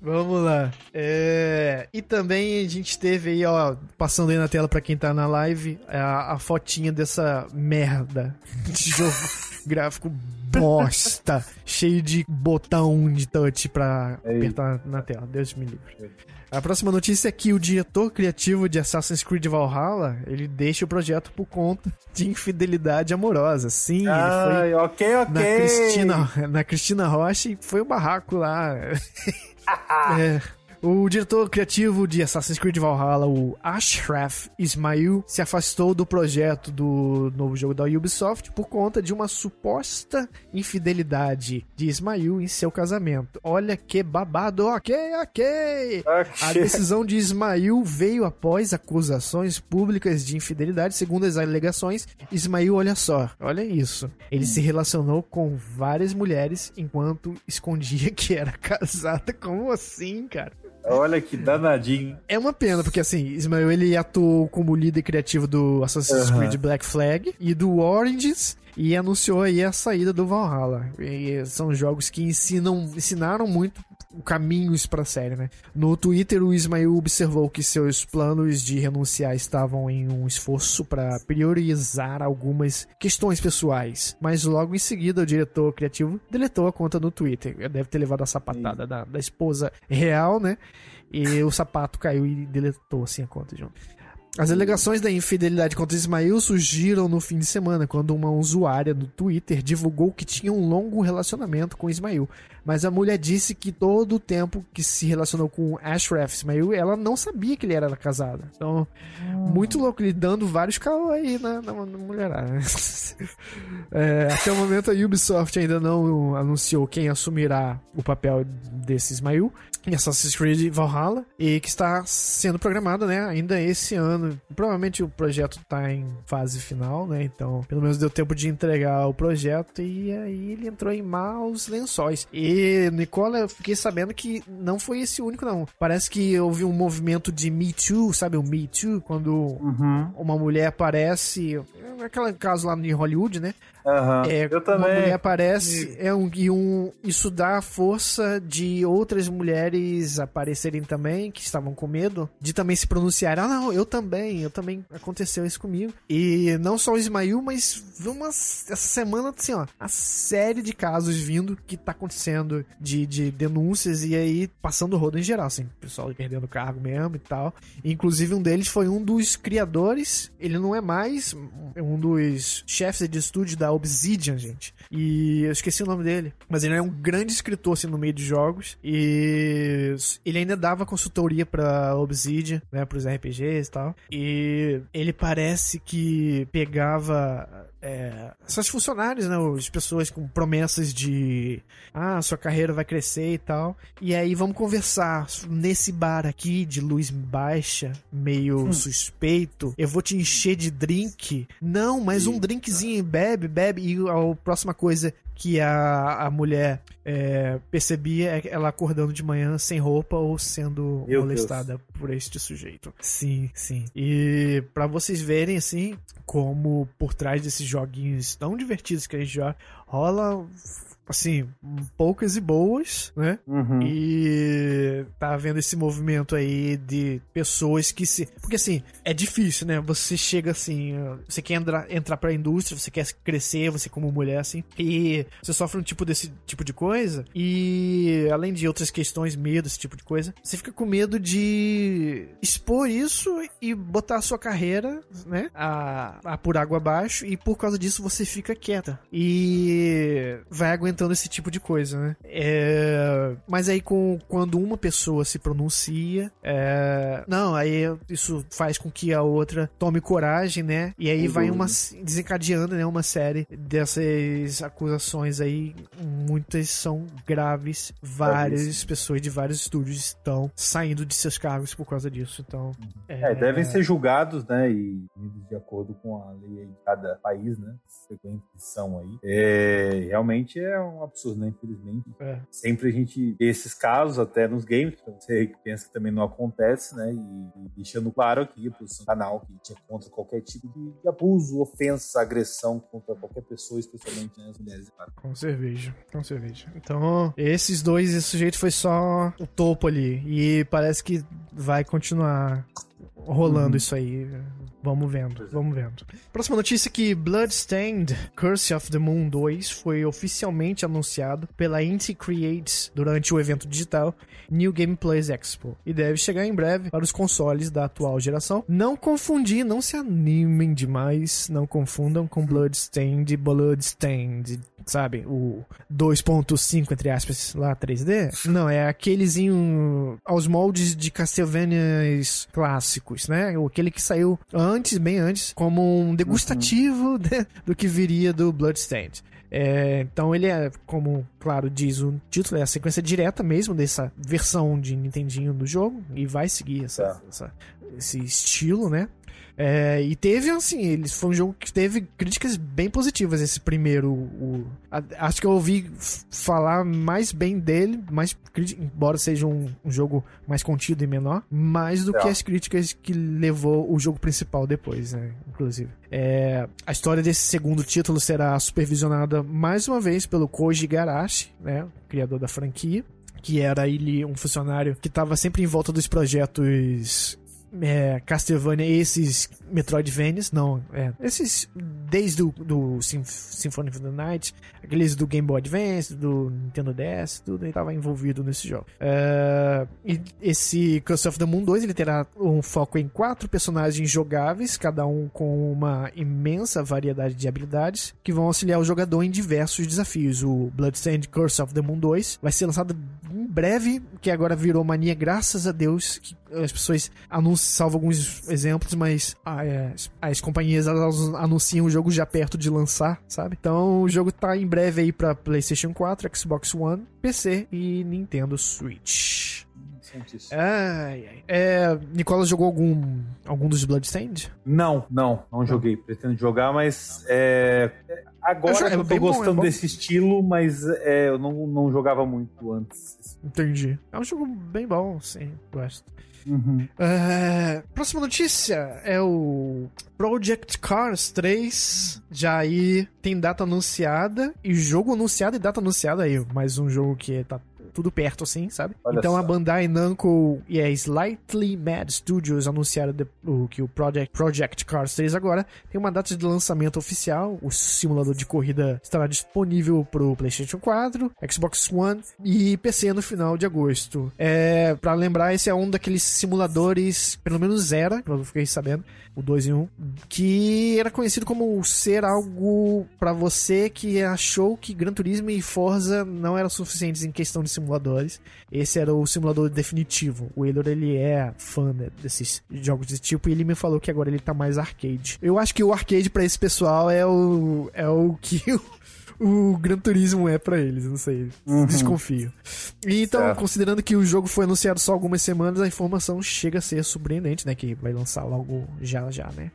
Vamos lá. É... E também a gente teve aí, ó, passando aí na tela para quem tá na live, a, a fotinha dessa merda de jogo gráfico bosta, cheio de botão de touch pra Ei. apertar na tela. Deus me livre. A próxima notícia é que o diretor criativo de Assassin's Creed Valhalla, ele deixa o projeto por conta de infidelidade amorosa. Sim, Ai, ele foi ok, ok. Na Cristina, na Cristina Rocha e foi o um barraco lá. é. O diretor criativo de Assassin's Creed Valhalla, o Ashraf Ismail, se afastou do projeto do novo jogo da Ubisoft por conta de uma suposta infidelidade de Ismail em seu casamento. Olha que babado, ok, ok. okay. A decisão de Ismail veio após acusações públicas de infidelidade, segundo as alegações. Ismail, olha só, olha isso. Ele se relacionou com várias mulheres enquanto escondia que era casada. Como assim, cara? Olha que danadinho. É uma pena, porque assim, Ismael ele atuou como líder criativo do Assassin's uhum. Creed Black Flag e do Origins e anunciou aí a saída do Valhalla. E são jogos que ensinam, ensinaram muito caminhos para a série, né? No Twitter, o Ismael observou que seus planos de renunciar estavam em um esforço para priorizar algumas questões pessoais, mas logo em seguida o diretor criativo deletou a conta no Twitter. Deve ter levado a sapatada da, da esposa real, né? E o sapato caiu e deletou assim a conta junto. As alegações da infidelidade contra Ismael surgiram no fim de semana, quando uma usuária no Twitter divulgou que tinha um longo relacionamento com Ismael. Mas a mulher disse que todo o tempo que se relacionou com Ashraf Ismail, ela não sabia que ele era casado. Então, hum. muito louco, ele dando vários caô aí na, na, na mulherada. é, até o momento a Ubisoft ainda não anunciou quem assumirá o papel desse Ismail em Assassin's Creed Valhalla e que está sendo programado, né, ainda esse ano. Provavelmente o projeto está em fase final, né? Então, pelo menos deu tempo de entregar o projeto e aí ele entrou em maus lençóis. E Nicola, eu fiquei sabendo que não foi esse único não. Parece que houve um movimento de Me Too, sabe o Me Too, quando uhum. uma mulher aparece, aquele caso lá em Hollywood, né? Uhum. É, eu também. Uma mulher aparece é um, e um, isso dá força de outras mulheres aparecerem também, que estavam com medo, de também se pronunciar. Ah, não, eu também, eu também aconteceu isso comigo. E não só o Ismail, mas uma, essa semana, assim, ó, a série de casos vindo que tá acontecendo de, de denúncias e aí passando rodo em geral, assim, pessoal perdendo cargo mesmo e tal. Inclusive, um deles foi um dos criadores, ele não é mais um dos chefes de estúdio da Obsidian, gente. E eu esqueci o nome dele. Mas ele é um grande escritor, assim, no meio de jogos. E ele ainda dava consultoria pra Obsidian, né? Pros RPGs e tal. E ele parece que pegava é, seus funcionários, né? As pessoas com promessas de ah, sua carreira vai crescer e tal. E aí vamos conversar nesse bar aqui de luz baixa, meio hum. suspeito. Eu vou te encher de drink. Não, mas um drinkzinho, bebe, bebe. E a próxima coisa que a, a mulher é, percebia é ela acordando de manhã sem roupa ou sendo Meu molestada Deus. por este sujeito. Sim, sim. E para vocês verem assim como por trás desses joguinhos tão divertidos que a gente joga, rola assim, poucas e boas, né? Uhum. E tá vendo esse movimento aí de pessoas que se. Porque assim, é difícil, né? Você chega assim, você quer entrar, entrar pra indústria, você quer crescer, você como mulher, assim, e você sofre um tipo desse tipo de coisa, e além de outras questões, medo, esse tipo de coisa, você fica com medo de expor isso e botar a sua carreira, né? A, a por água abaixo, e por causa disso você fica quieta. E vai aguentar comentando esse tipo de coisa, né? É... Mas aí com, quando uma pessoa se pronuncia, é... não, aí isso faz com que a outra tome coragem, né? E aí vai uma desencadeando, né, uma série dessas acusações aí, muitas são graves, várias pessoas de vários estúdios estão saindo de seus cargos por causa disso, então... É, é devem ser julgados, né, e de acordo com a lei de cada país, né, frequente são aí. É, realmente é um absurdo, né? Infelizmente. É. Sempre a gente vê esses casos, até nos games, pra você que pensa que também não acontece, né? E, e deixando claro aqui pro canal que a gente é contra qualquer tipo de, de abuso, ofensa, agressão contra qualquer pessoa, especialmente né, as mulheres. Claro. Com cerveja, com cerveja. Então, esses dois, esse sujeito foi só o topo ali. E parece que vai continuar rolando uhum. isso aí. Vamos vendo, vamos vendo. Próxima notícia é que Bloodstained Curse of the Moon 2 foi oficialmente anunciado pela Inti Creates durante o evento digital New Game Plus Expo e deve chegar em breve para os consoles da atual geração. Não confundir, não se animem demais, não confundam com Bloodstained Bloodstained sabe? O 2.5, entre aspas, lá 3D. Não, é aquelezinho aos moldes de Castlevanias clássicos, né? Aquele que saiu antes, bem antes, como um degustativo uhum. de, do que viria do Bloodstained. É, então ele é, como claro diz o título, é a sequência direta mesmo dessa versão de Nintendinho do jogo e vai seguir essa, é. essa esse estilo, né? É, e teve, assim, ele foi um jogo que teve críticas bem positivas, esse primeiro. O, a, acho que eu ouvi falar mais bem dele, mais, embora seja um, um jogo mais contido e menor, mais do é. que as críticas que levou o jogo principal depois, né? Inclusive. É, a história desse segundo título será supervisionada mais uma vez pelo Koji Garashi, né? Criador da franquia que era ele um funcionário que estava sempre em volta dos projetos é, Castlevania, esses Metroidvanias, não, é, esses desde o do Symphony of the Night, aqueles do Game Boy Advance, do Nintendo DS, tudo estava envolvido nesse jogo. É, e esse Curse of the Moon 2 ele terá um foco em quatro personagens jogáveis, cada um com uma imensa variedade de habilidades que vão auxiliar o jogador em diversos desafios. O Bloodstained Curse of the Moon 2 vai ser lançado em breve, que agora virou mania, graças a Deus, que as pessoas anunciam salvo alguns exemplos, mas ah, é, as companhias elas anunciam o jogo já perto de lançar, sabe? Então o jogo tá em breve aí pra PlayStation 4, Xbox One, PC e Nintendo Switch. Ai, ai. É, Nicolas jogou algum algum dos Bloodstained? Não, não, não joguei. Pretendo jogar, mas é, agora eu, eu tô gostando bom, é desse estilo, mas é, eu não, não jogava muito antes. Entendi. É um jogo bem bom, sim, gosto. Uhum. É, próxima notícia é o Project Cars 3. Já aí tem data anunciada e jogo anunciado e data anunciada aí. Mais um jogo que tá tudo perto assim, sabe? Olha então só. a Bandai Namco e a Slightly Mad Studios anunciaram de, o, que o Project, Project Cars 3 agora tem uma data de lançamento oficial. O simulador de corrida estará disponível pro PlayStation 4, Xbox One e PC no final de agosto. É, para lembrar, esse é um daqueles simuladores, pelo menos era, eu fiquei sabendo, o 2 em 1, um, que era conhecido como ser algo para você que achou que Gran Turismo e Forza não eram suficientes em questão de simulador simuladores. Esse era o simulador definitivo. O Eilor, ele é fã né, desses jogos desse tipo e ele me falou que agora ele tá mais arcade. Eu acho que o arcade para esse pessoal é o, é o que o Gran Turismo é para eles, não sei. Uhum. Desconfio. E então, certo. considerando que o jogo foi anunciado só algumas semanas, a informação chega a ser surpreendente, né? Que vai lançar logo já já, né?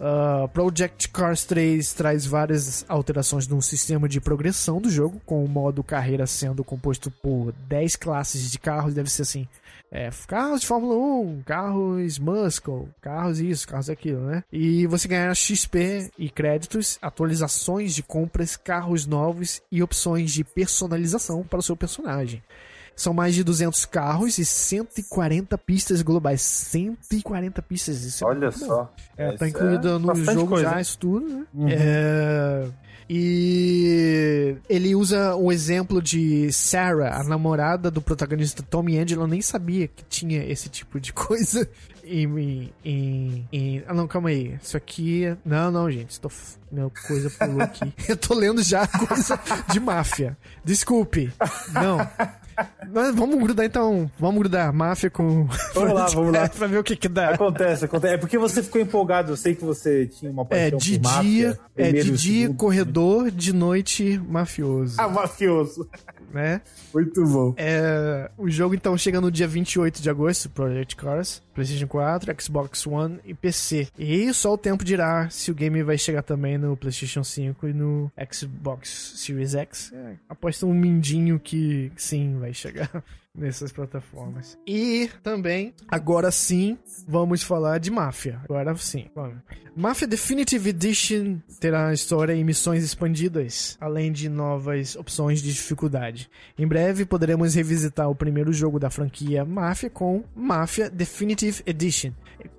Uh, Project Cars 3 traz várias alterações no sistema de progressão do jogo, com o modo carreira sendo composto por 10 classes de carros, deve ser assim. É, carros de Fórmula 1, carros Muscle, carros isso, carros aquilo, né? E você ganha XP e créditos, atualizações de compras, carros novos e opções de personalização para o seu personagem. São mais de 200 carros e 140 pistas globais. 140 pistas, isso é Olha só. É, tá incluído é no jogo coisa. já isso tudo, né? Uhum. É... E ele usa o exemplo de Sarah, a namorada do protagonista Tommy Angelo. Eu nem sabia que tinha esse tipo de coisa. Em, em, em, Ah, não, calma aí. Isso aqui. Não, não, gente. Tô... Meu, coisa pulou aqui. Eu tô lendo já coisa de máfia. Desculpe. Não. Mas vamos grudar então. Vamos grudar máfia com. Vamos lá, vamos lá. pra ver o que que dá. Acontece, acontece. É porque você ficou empolgado. Eu sei que você tinha uma paixão é, de por dia, máfia. É, de dia corredor, de noite mafioso. Ah, mafioso. Né? Muito bom. É, o jogo então chega no dia 28 de agosto, Project Cars, PlayStation 4, Xbox One e PC. E só o tempo dirá se o game vai chegar também no PlayStation 5 e no Xbox Series X. É, aposto um mindinho que sim, vai chegar nessas plataformas. E também, agora sim, vamos falar de Máfia. Agora sim, vamos. Mafia Definitive Edition terá história e missões expandidas, além de novas opções de dificuldade. Em breve poderemos revisitar o primeiro jogo da franquia Mafia com Mafia Definitive Edition,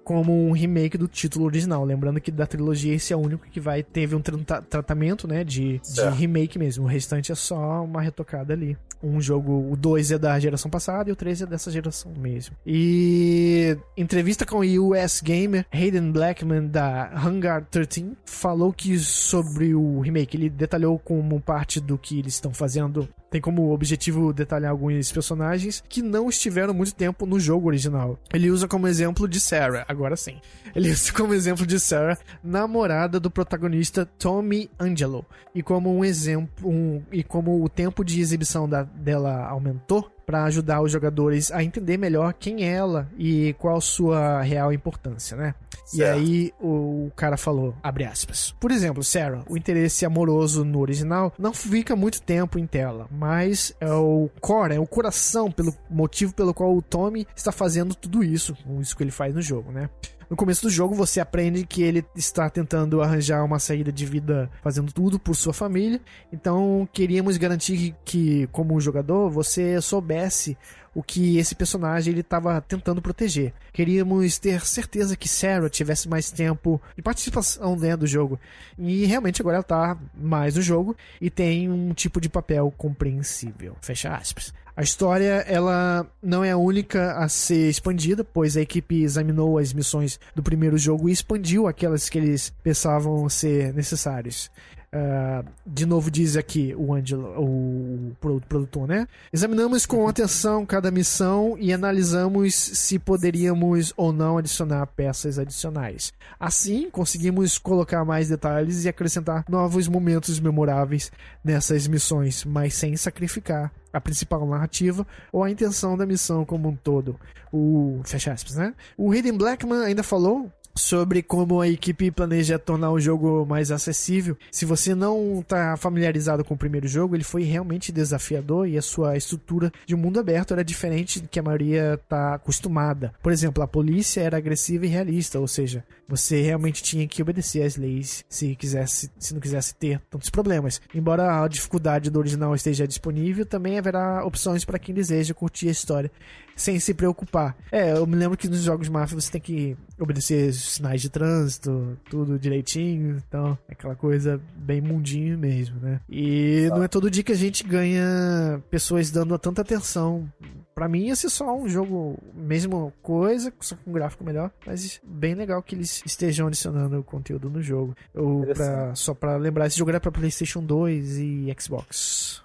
como um remake do título original. Lembrando que da trilogia esse é o único que vai teve um tra tratamento, né, de, de remake mesmo. O restante é só uma retocada ali. Um jogo, o 2 é da geração passada e o 3 é dessa geração mesmo. E entrevista com o US Gamer, Hayden Blackman da Hangar 13 falou que sobre o remake, ele detalhou como parte do que eles estão fazendo tem como objetivo detalhar alguns personagens que não estiveram muito tempo no jogo original. Ele usa como exemplo de Sarah, agora sim. Ele usa como exemplo de Sarah, namorada do protagonista Tommy Angelo. E como um exemplo, um, e como o tempo de exibição da, dela aumentou, para ajudar os jogadores a entender melhor quem é ela e qual sua real importância, né? Certo. E aí o cara falou, abre aspas. Por exemplo, Sarah, o interesse amoroso no original não fica muito tempo em tela, mas é o core, é o coração pelo motivo pelo qual o Tommy está fazendo tudo isso, isso que ele faz no jogo, né? No começo do jogo, você aprende que ele está tentando arranjar uma saída de vida fazendo tudo por sua família. Então, queríamos garantir que, como jogador, você soubesse o que esse personagem ele estava tentando proteger. Queríamos ter certeza que Sarah tivesse mais tempo de participação dentro do jogo. E realmente agora ela está mais no jogo e tem um tipo de papel compreensível. Fecha aspas. A história ela não é a única a ser expandida, pois a equipe examinou as missões do primeiro jogo e expandiu aquelas que eles pensavam ser necessárias. Uh, de novo diz aqui o Angelo, o produtor, né? Examinamos com atenção cada missão e analisamos se poderíamos ou não adicionar peças adicionais. Assim, conseguimos colocar mais detalhes e acrescentar novos momentos memoráveis nessas missões, mas sem sacrificar a principal narrativa ou a intenção da missão como um todo. O fecha aspas, né? O Hayden Blackman ainda falou sobre como a equipe planeja tornar o jogo mais acessível. Se você não está familiarizado com o primeiro jogo, ele foi realmente desafiador e a sua estrutura de mundo aberto era diferente do que a maioria está acostumada. Por exemplo, a polícia era agressiva e realista, ou seja, você realmente tinha que obedecer às leis se quisesse, se não quisesse ter tantos problemas. Embora a dificuldade do original esteja disponível, também haverá opções para quem deseja curtir a história sem se preocupar. É, eu me lembro que nos jogos máfia você tem que obedecer sinais de trânsito, tudo direitinho, então é aquela coisa bem mundinho mesmo, né? E não é todo dia que a gente ganha pessoas dando tanta atenção. Pra mim ia ser só um jogo, mesma coisa, só com um gráfico melhor, mas bem legal que eles estejam adicionando conteúdo no jogo. Eu, pra, só pra lembrar, esse jogo era pra PlayStation 2 e Xbox.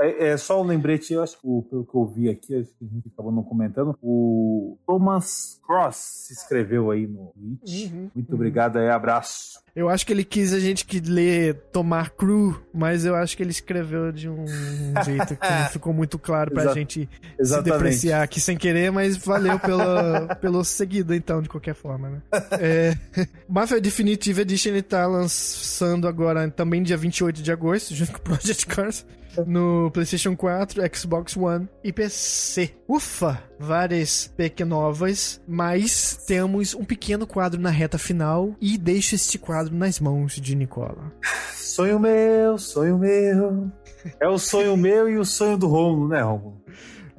É, é só um lembrete, eu acho que pelo que eu vi aqui, acho que a gente acabou não comentando, o Thomas Cross se inscreveu aí no Twitch. Uhum, Muito uhum. obrigado aí, abraço. Eu acho que ele quis a gente que lê Tomar Cru, mas eu acho que ele escreveu de um jeito que não ficou muito claro pra Exa gente Exatamente. se depreciar aqui sem querer, mas valeu pelo, pelo seguido, então, de qualquer forma, né? é, Mafia Definitive Edition ele tá lançando agora também dia 28 de agosto, junto com o Project Cars no PlayStation 4, Xbox One e PC. Ufa! Várias pequenovas, mas temos um pequeno quadro na reta final e deixo este quadro nas mãos de Nicola. Sonho meu, sonho meu. É o sonho meu e o sonho do Romulo, né, Romulo?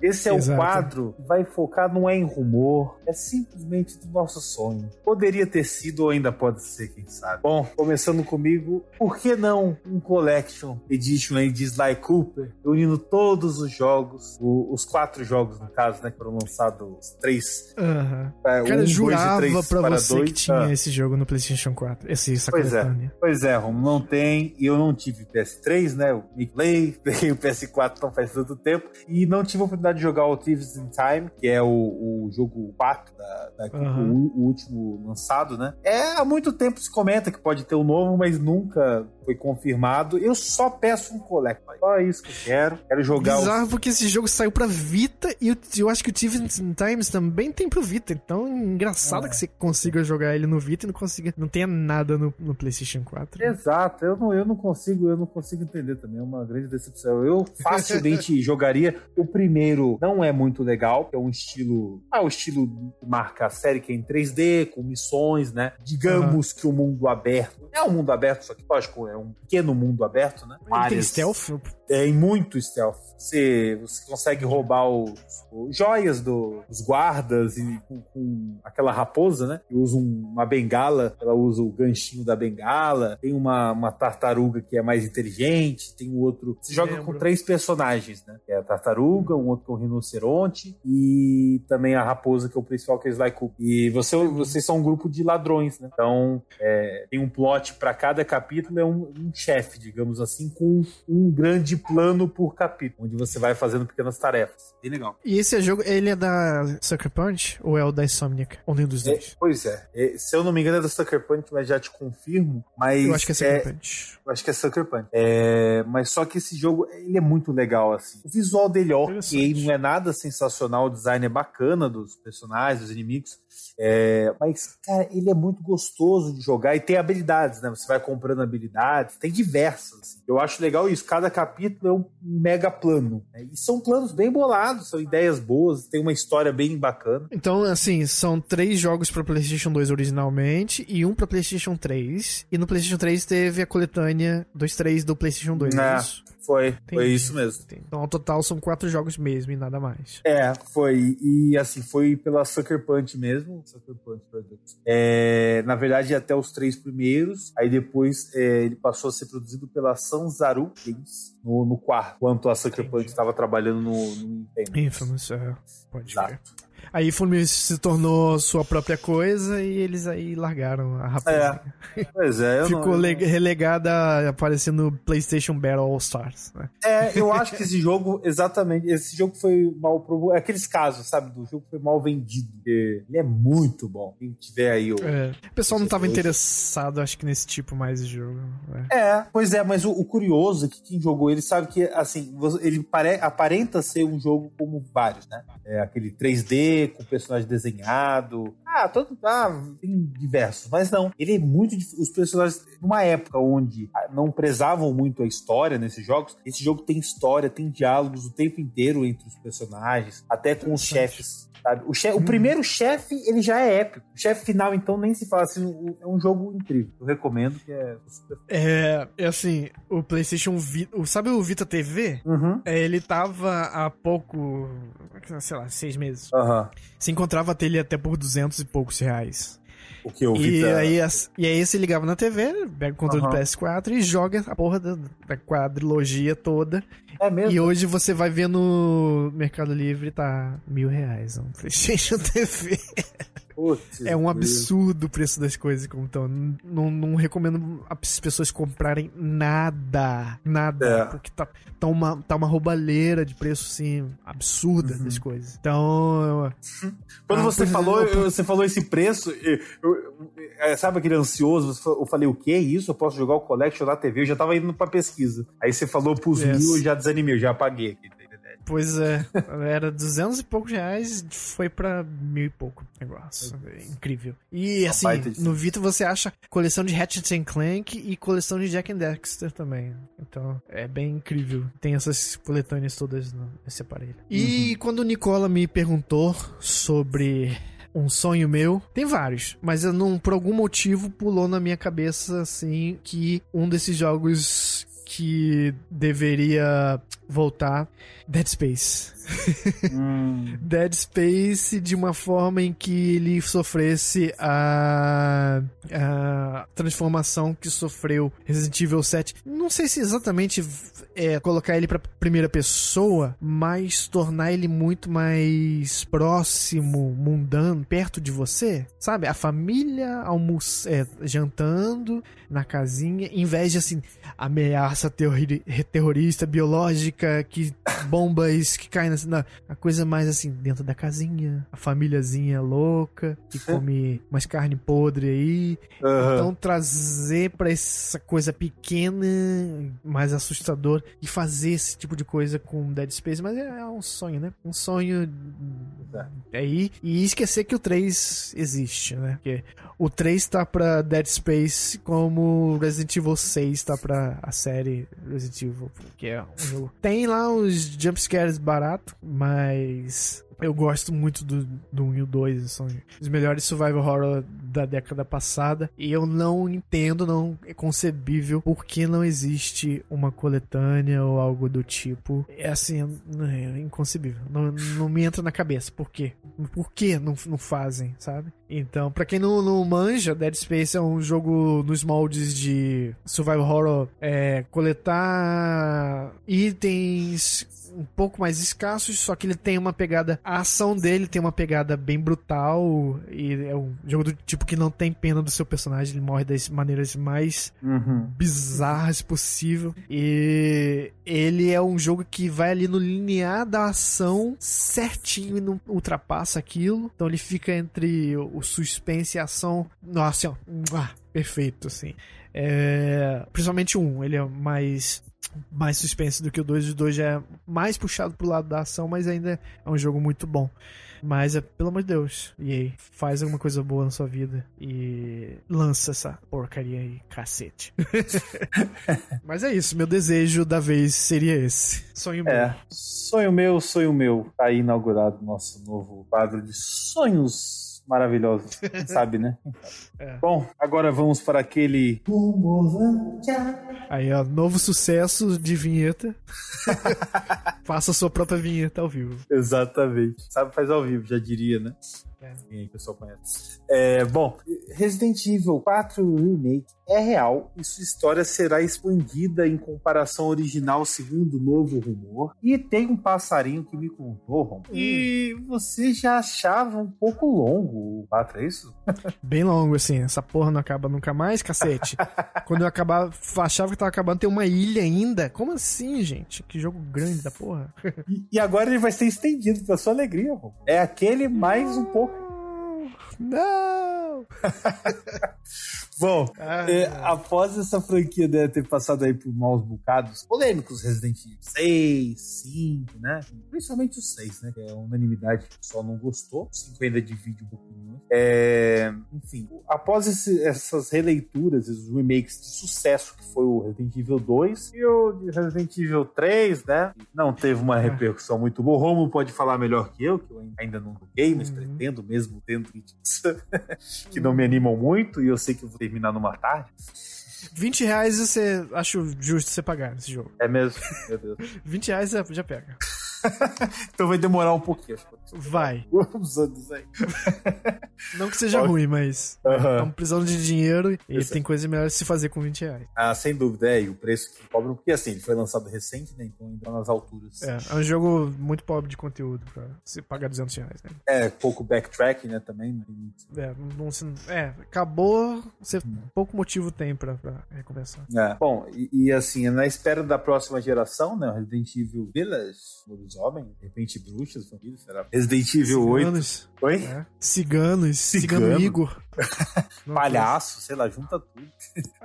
Esse é Exato. o quadro que vai focar não é em rumor, é simplesmente do nosso sonho. Poderia ter sido ou ainda pode ser, quem sabe. Bom, começando comigo, por que não um Collection Edition aí de Sly Cooper, unindo todos os jogos, o, os quatro jogos, no caso, né, que foram lançados três. Uhum. É, Cara, um, jurava dois, pra para você dois. que tinha ah. esse jogo no PlayStation 4, esse, essa pois é, pois é, Rom, não tem, e eu não tive PS3, né, o Me Play, peguei o PS4 não faz tanto tempo, e não tive a oportunidade oportunidade de jogar o Thieves in Time, que é o, o jogo 4 da, da uhum. o, o, último lançado, né? É, há muito tempo se comenta que pode ter um novo, mas nunca foi confirmado. Eu só peço um collect. Só isso que eu quero. Quero jogar. Bizarro o... porque esse jogo saiu pra Vita e eu, eu acho que o in Times também tem pro Vita. Então, engraçado é. que você consiga jogar ele no Vita e não consiga. Não tenha nada no, no PlayStation 4. Exato. Eu não, eu não consigo, eu não consigo entender também. É uma grande decepção. Eu facilmente jogaria o primeiro primeiro não é muito legal, é um estilo. Ah, o estilo que marca a série que é em 3D, com missões, né? Digamos uhum. que o mundo aberto. É um mundo aberto, só que, lógico, é um pequeno mundo aberto, né? Tem stealth? Tem muito stealth. Você, você consegue roubar os, os joias do, dos guardas e com, com, aquela raposa, né? Que usa um, uma bengala, ela usa o ganchinho da bengala. Tem uma, uma tartaruga que é mais inteligente, tem um outro. Você joga Lembro. com três personagens, né? Que é a tartaruga, um outro é o rinoceronte e também a raposa, que é o principal, que é o Sly Cooper. E você, vocês são um grupo de ladrões, né? Então, é, tem um plot para cada capítulo, é um, um chefe, digamos assim, com um grande plano por capítulo, onde você vai fazendo pequenas tarefas. Bem legal. E esse jogo, ele é da Sucker Punch ou é o da Insomniac? Ou nenhum dos é, dois? É, pois é. é. Se eu não me engano é da Sucker Punch, mas já te confirmo. Mas eu acho que é Sucker é, Punch. Eu acho que é Sucker Punch. É, mas só que esse jogo, ele é muito legal, assim. O visual dele é ok, não é nada sensacional, o design é bacana dos personagens, dos inimigos. É, mas, cara, ele é muito gostoso de jogar e tem habilidades, né? Você vai comprando habilidades, tem diversas. Assim. Eu acho legal isso. Cada capítulo é um mega plano. Né? E são planos bem bolados, são ideias boas, tem uma história bem bacana. Então, assim, são três jogos para PlayStation 2 originalmente e um para PlayStation 3. E no PlayStation 3 teve a coletânea 2-3 do PlayStation 2, é, é isso? Foi, Entendi. foi isso mesmo. Entendi. Então, ao total, são quatro jogos mesmo e nada mais. É, foi. E, assim, foi pela Sucker Punch mesmo. Sucker Punch. É, na verdade, até os três primeiros. Aí depois é, ele passou a ser produzido pela Sanzaru Games no, no quarto, enquanto a Sucker. Punch estava trabalhando no, no Infamous. é. Pode Exato. ver. Aí Infamous se tornou sua própria coisa e eles aí largaram a rapaz. É. Pois é. Ficou não, relegada a aparecer no PlayStation Battle All Stars. Né? É, eu acho que esse jogo, exatamente, esse jogo foi mal pro. É aqueles casos, sabe, do jogo foi mal vendido. Ele é muito bom. Quem tiver aí o. É. O pessoal não estava interessado, acho que, nesse tipo mais de jogo. É, é pois é, mas o, o, curioso é que quem jogou ele sabe que, assim, ele pare, aparenta ser um jogo como vários, né? É aquele 3D com personagem desenhado. Ah, todo, ah, tem diversos, mas não. Ele é muito os personagens numa época onde não prezavam muito a história nesses jogos. Esse jogo tem história, tem diálogos o tempo inteiro entre os personagens, até com os chefes Sabe? O, chef, hum. o primeiro chefe, ele já é épico. O chefe final, então, nem se fala assim. É um jogo incrível. Eu recomendo, que é super. É, é assim, o PlayStation Vita. Sabe o Vita TV? Uhum. É, ele tava há pouco. Sei lá, seis meses. Uhum. Se encontrava até ele até por duzentos e poucos reais. O que eu vi. E, aí, e aí você ligava na TV, pega o controle uhum. do PS4 e joga a porra da, da quadrilogia toda. É mesmo? E hoje você vai ver no Mercado Livre, tá mil reais um PlayStation TV. Putz, É um absurdo o preço das coisas como estão. Não, não recomendo as pessoas comprarem nada. Nada. É. Porque tá, tá, uma, tá uma roubalheira de preço, assim, absurda Uhum. das coisas. Então. Quando Ah, você pois é, falou, eu- você falou esse preço, eu- eu- é, sabe aquele ansioso? Eu falei, o que é isso? Eu posso jogar o Collection na TV? Eu já tava indo pra pesquisa. Aí você falou pros Yes. mil, eu já desanimei, eu já apaguei aqui. Pois é. Era 200 e poucos reais, foi pra mil e pouco negócio. É incrível. E assim, no Vita você acha coleção de Ratchet and Clank e coleção de Jack and Dexter também. Então, é bem incrível. Tem essas coletâneas todas nesse aparelho. E quando o Nicola me perguntou sobre um sonho meu, tem vários, mas eu não, por algum motivo pulou na minha cabeça assim que um desses jogos que deveria voltar Dead Space. Hum, Dead Space de uma forma em que ele sofresse a, a transformação que sofreu Resident Evil 7. Não sei se exatamente é colocar ele pra primeira pessoa, mas tornar ele muito mais próximo, mundano, perto de você. Sabe? A família almoç é, jantando na casinha, em vez de assim, ameaça terrori- terrorista biológica que bombas que caem na, na a coisa mais assim dentro da casinha, a famíliazinha louca que come umas carne podre aí. aham. Então trazer pra essa coisa pequena, mais assustador e fazer esse tipo de coisa com Dead Space, mas é, é um sonho, né? Um sonho aí e esquecer que o 3 existe, né? Porque o 3 tá pra Dead Space como Resident Evil 6 tá pra a série Resident Evil, que é um jogo. Tem lá os jumpscares barato, mas eu gosto muito do, do 1 e o 2, são os melhores survival horror da década passada. E eu não entendo, não é concebível por que não existe uma coletânea ou algo do tipo. É assim, é inconcebível. Não, não me entra na cabeça. Por quê? Por que não, não fazem, sabe? Então, pra quem não, não manja, Dead Space é um jogo nos moldes de survival horror, é, coletar itens um pouco mais escassos, só que ele tem uma pegada. A ação dele tem uma pegada bem brutal. E é um jogo do tipo que não tem pena do seu personagem. Ele morre das maneiras mais Uhum. bizarras possível. E ele é um jogo que vai ali no linear da ação certinho e não ultrapassa aquilo. Então ele fica entre o suspense e a ação. Nossa, ó, ah, perfeito, assim. É, principalmente um, ele é mais mais suspense do que o 2. O 2 já é mais puxado pro lado da ação, mas ainda é um jogo muito bom. Mas é, pelo amor de Deus, e aí, faz alguma coisa boa na sua vida e lança essa porcaria aí, cacete. Mas é isso, meu desejo da vez seria esse. Sonho meu. É, sonho meu, sonho meu. Tá aí inaugurado nosso novo quadro de sonhos maravilhosos. Sabe, né? É. Bom, agora vamos para aquele. Aí, ó, novo sucesso de vinheta. Faça sua própria vinheta ao vivo. Exatamente. Sabe, faz ao vivo, já diria, né? É. Que o pessoal conhece. É, bom, Resident Evil 4 Remake é real e sua história será expandida em comparação ao original, segundo o novo rumor. E tem um passarinho que me contou, Rom, e você já achava um pouco longo o 4, é isso? Bem longo, assim. Essa porra não acaba nunca mais, cacete. Quando eu acabava, achava que tava acabando, tem uma ilha ainda. Como assim, gente? Que jogo grande da porra. E, e agora ele vai ser estendido pra sua alegria, Rom. É aquele mais um pouco. Não! Bom, Ah, É, após essa franquia né, ter passado aí por maus bocados polêmicos, Resident Evil 6, 5, né? Principalmente o 6, né? Que é unanimidade, o pessoal não gostou. O 5 ainda divide um pouquinho. É, enfim, após esse- essas releituras, esses remakes de sucesso que foi o Resident Evil 2 e o de Resident Evil 3, né? Não teve uma repercussão muito boa. O Romulo pode falar melhor que eu, que eu ainda não joguei, mas Uhum. pretendo mesmo tendo que não me animam muito e eu sei que eu vou terminar numa tarde. 20 reais você acho justo você pagar nesse jogo. É mesmo? Meu Deus. 20 reais já já pega. Então vai demorar um pouquinho. Vai. Uns anos aí. Não que seja Pode. ruim, mas Aham. estamos precisando de dinheiro e tem coisa melhor de se fazer com 20 reais. Ah, sem dúvida, é. E o preço que cobram, porque assim, ele foi lançado recente, né? Então ainda nas alturas. É, é um jogo muito pobre de conteúdo pra se pagar 200 reais, né? É, pouco backtrack, né? Também. muito. É, não, não se- é, acabou, você pouco motivo tem pra, pra recompensar. É. Bom, e, e, assim, na espera da próxima geração, né? o Resident Evil Village, lobisomem, de repente bruxas, família, será? Resident Evil 8. Ciganos, Oi? é. Ciganos, Cigano Cigano. Igor. Palhaço, sei lá, junta tudo.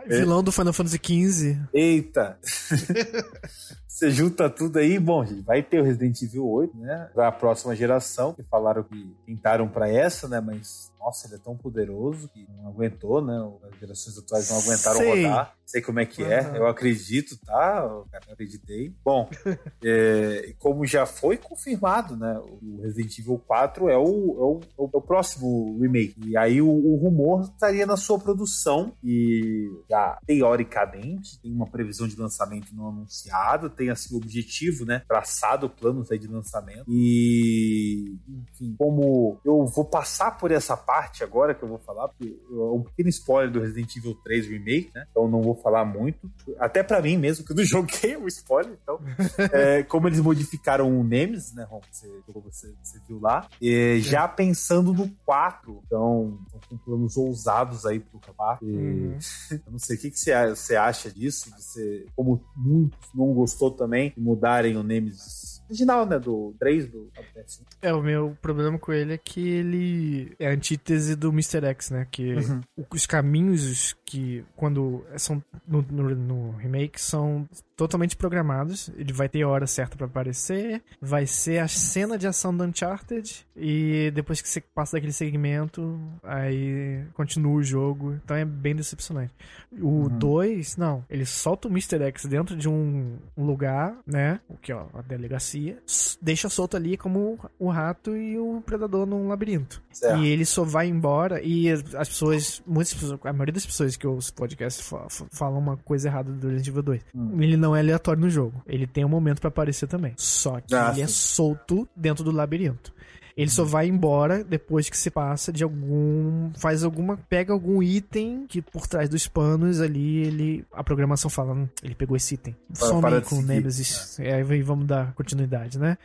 Vilão do Final Fantasy XV. Eita! Você junta tudo aí, bom, gente, vai ter o Resident Evil 8, né? Pra próxima geração, que falaram que tentaram pra essa, né? Mas, nossa, ele é tão poderoso que não aguentou, né? As gerações atuais não aguentaram Sei. rodar. Sei como é que é, Aham. eu acredito, tá? Eu acreditei. Bom, é, como já foi confirmado, né? O Resident Evil 4 é o, é o, é o próximo remake. E aí o, o rumor estaria na sua produção. E já, teoricamente, tem uma previsão de lançamento não anunciada, tem assim o objetivo, né? Traçado, planos aí de lançamento. E, enfim, como eu vou passar por essa parte agora que eu vou falar, porque é um pequeno spoiler do Resident Evil 3 Remake, né? Então não vou falar muito. Até pra mim mesmo, que eu não joguei o spoiler, então. É, como eles modificaram o Nemesis, né, Ron? Você, você, você viu lá. E já pensando no 4. Então, estão com planos ousados aí pro 4. E Uhum. Eu não sei o que, que você, você acha disso, ser, como muitos não gostou também, mudarem o Nemesis original, né, do 3 do PS1. É, o meu problema com ele é que ele é a antítese do Mr. X, né? Que Uhum. os caminhos que, quando são no, no- no remake, são totalmente programados. Ele vai ter a hora certa pra aparecer, vai ser a cena de ação do Uncharted, e depois que você passa daquele segmento, aí continua o jogo. Então é bem decepcionante. O 2, não. Ele solta o Mr. X dentro de um, lugar, né? O que é a delegacia. Deixa solto ali como o rato e o predador num labirinto. Certo. E ele só vai embora. E as pessoas, muitas pessoas, a maioria das pessoas que os podcasts fa- fa- falam uma coisa errada do Resident Evil 2. Hum. Ele não é aleatório no jogo. Ele tem um momento pra aparecer também. Só que Ah, ele é solto dentro do labirinto. Ele só vai embora depois que se passa de algum. faz alguma. pega algum item que por trás dos panos ali ele. a programação fala, "Hum, ele pegou esse item. Para- Some para com o seguir." Nemesis. É, aí vamos dar continuidade, né?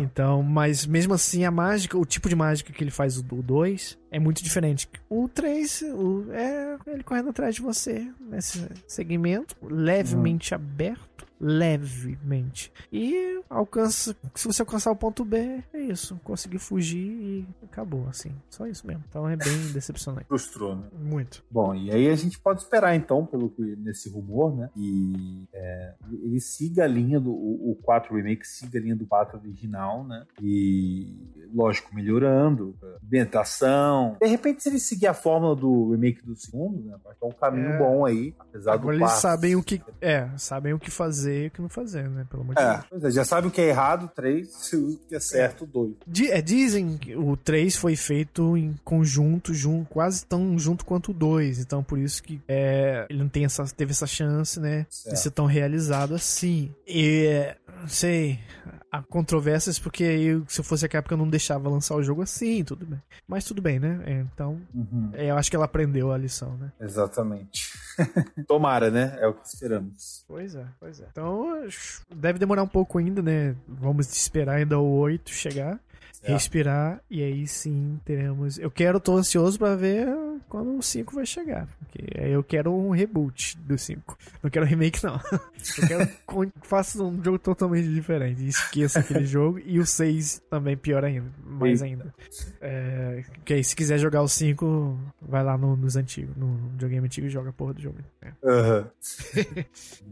Então, mas mesmo assim, a mágica, o tipo de mágica que ele faz o 2 é muito diferente. O 3 o, é ele correndo atrás de você nesse segmento, levemente aberto. Levemente. E alcança. Se você alcançar o ponto B, é isso. Conseguir fugir e acabou, assim. Só isso mesmo. Então é bem decepcionante. Frustrou, né? Muito. Bom, e aí a gente pode esperar então, pelo que nesse rumor, né? E é, ele siga a linha do o, o 4 Remake, siga a linha do 4 original, né? E lógico, melhorando, a ambientação. De repente, se ele seguir a fórmula do remake do segundo, né? Vai ter um caminho É. bom aí, apesar Agora do eles 4. sabem o que. É, sabem o que fazer e o que não fazer, né? Pelo amor de Deus. É, pois é, já sabe o que é errado, 3, o que é certo, 2. Di- é, dizem que o 3 foi feito em conjunto, jun- quase tão junto quanto o 2. Então, por isso que é, ele não tem essa, teve essa chance, né? Certo. De ser tão realizado assim. E, é, sei, há controvérsias porque eu, se eu fosse a Capcom eu não deixava lançar o jogo assim, tudo bem. Mas tudo bem, né? É, então, Uhum, é, eu acho que ela aprendeu a lição, né? exatamente. Tomara, né? É o que esperamos. Pois é, pois é. Então, deve demorar um pouco ainda, né? Vamos esperar ainda o 8 chegar. Certo. respirar e aí sim teremos. Eu quero, tô ansioso pra ver quando o 5 vai chegar. Porque eu quero um reboot do 5. Não quero remake, não. Eu quero que faça um jogo totalmente diferente. E esqueça aquele jogo. E o 6 também pior ainda. Mais Eita. ainda. É, que aí, se quiser jogar o 5, vai lá no- nos antigos, no videogame antigo e joga a porra do jogo. É.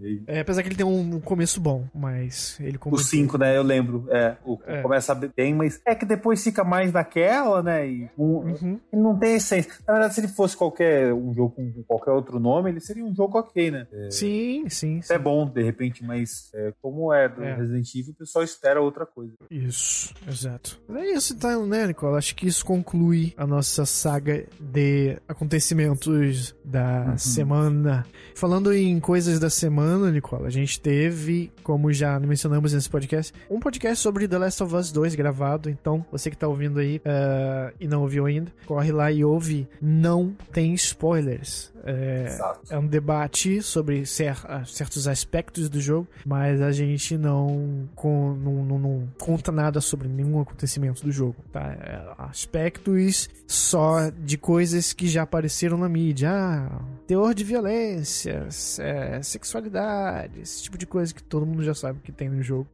Aí, É, apesar que ele tem um, começo bom, mas ele como O 5, né? Eu lembro. É, o, É. começa bem, mas é que depois fica mais naquela, né? E um- Uhum. não tem essência. Na verdade, se ele fosse qualquer um jogo com qualquer outro nome, ele seria um jogo ok, né? É, sim, sim. É bom, de repente, mas é, como é do é. Resident Evil, o pessoal espera outra coisa. Isso, exato. É isso então, né, Nicola? Acho que isso conclui a nossa saga de acontecimentos da uhum. semana. Falando em coisas da semana, Nicola, a gente teve, como já mencionamos nesse podcast, um podcast sobre The Last of Us 2 gravado. Então, você que tá ouvindo aí uh, e não ouviu ainda, corre lá e ouve. Não tem spoilers. É, é, um debate sobre cer certos aspectos do jogo, mas a gente não, com, não, não, não, conta nada sobre nenhum acontecimento do jogo, tá? É, aspectos só de coisas que já apareceram na mídia. Ah, teor de violência, é, sexualidade, esse tipo de coisa que todo mundo já sabe que tem no jogo.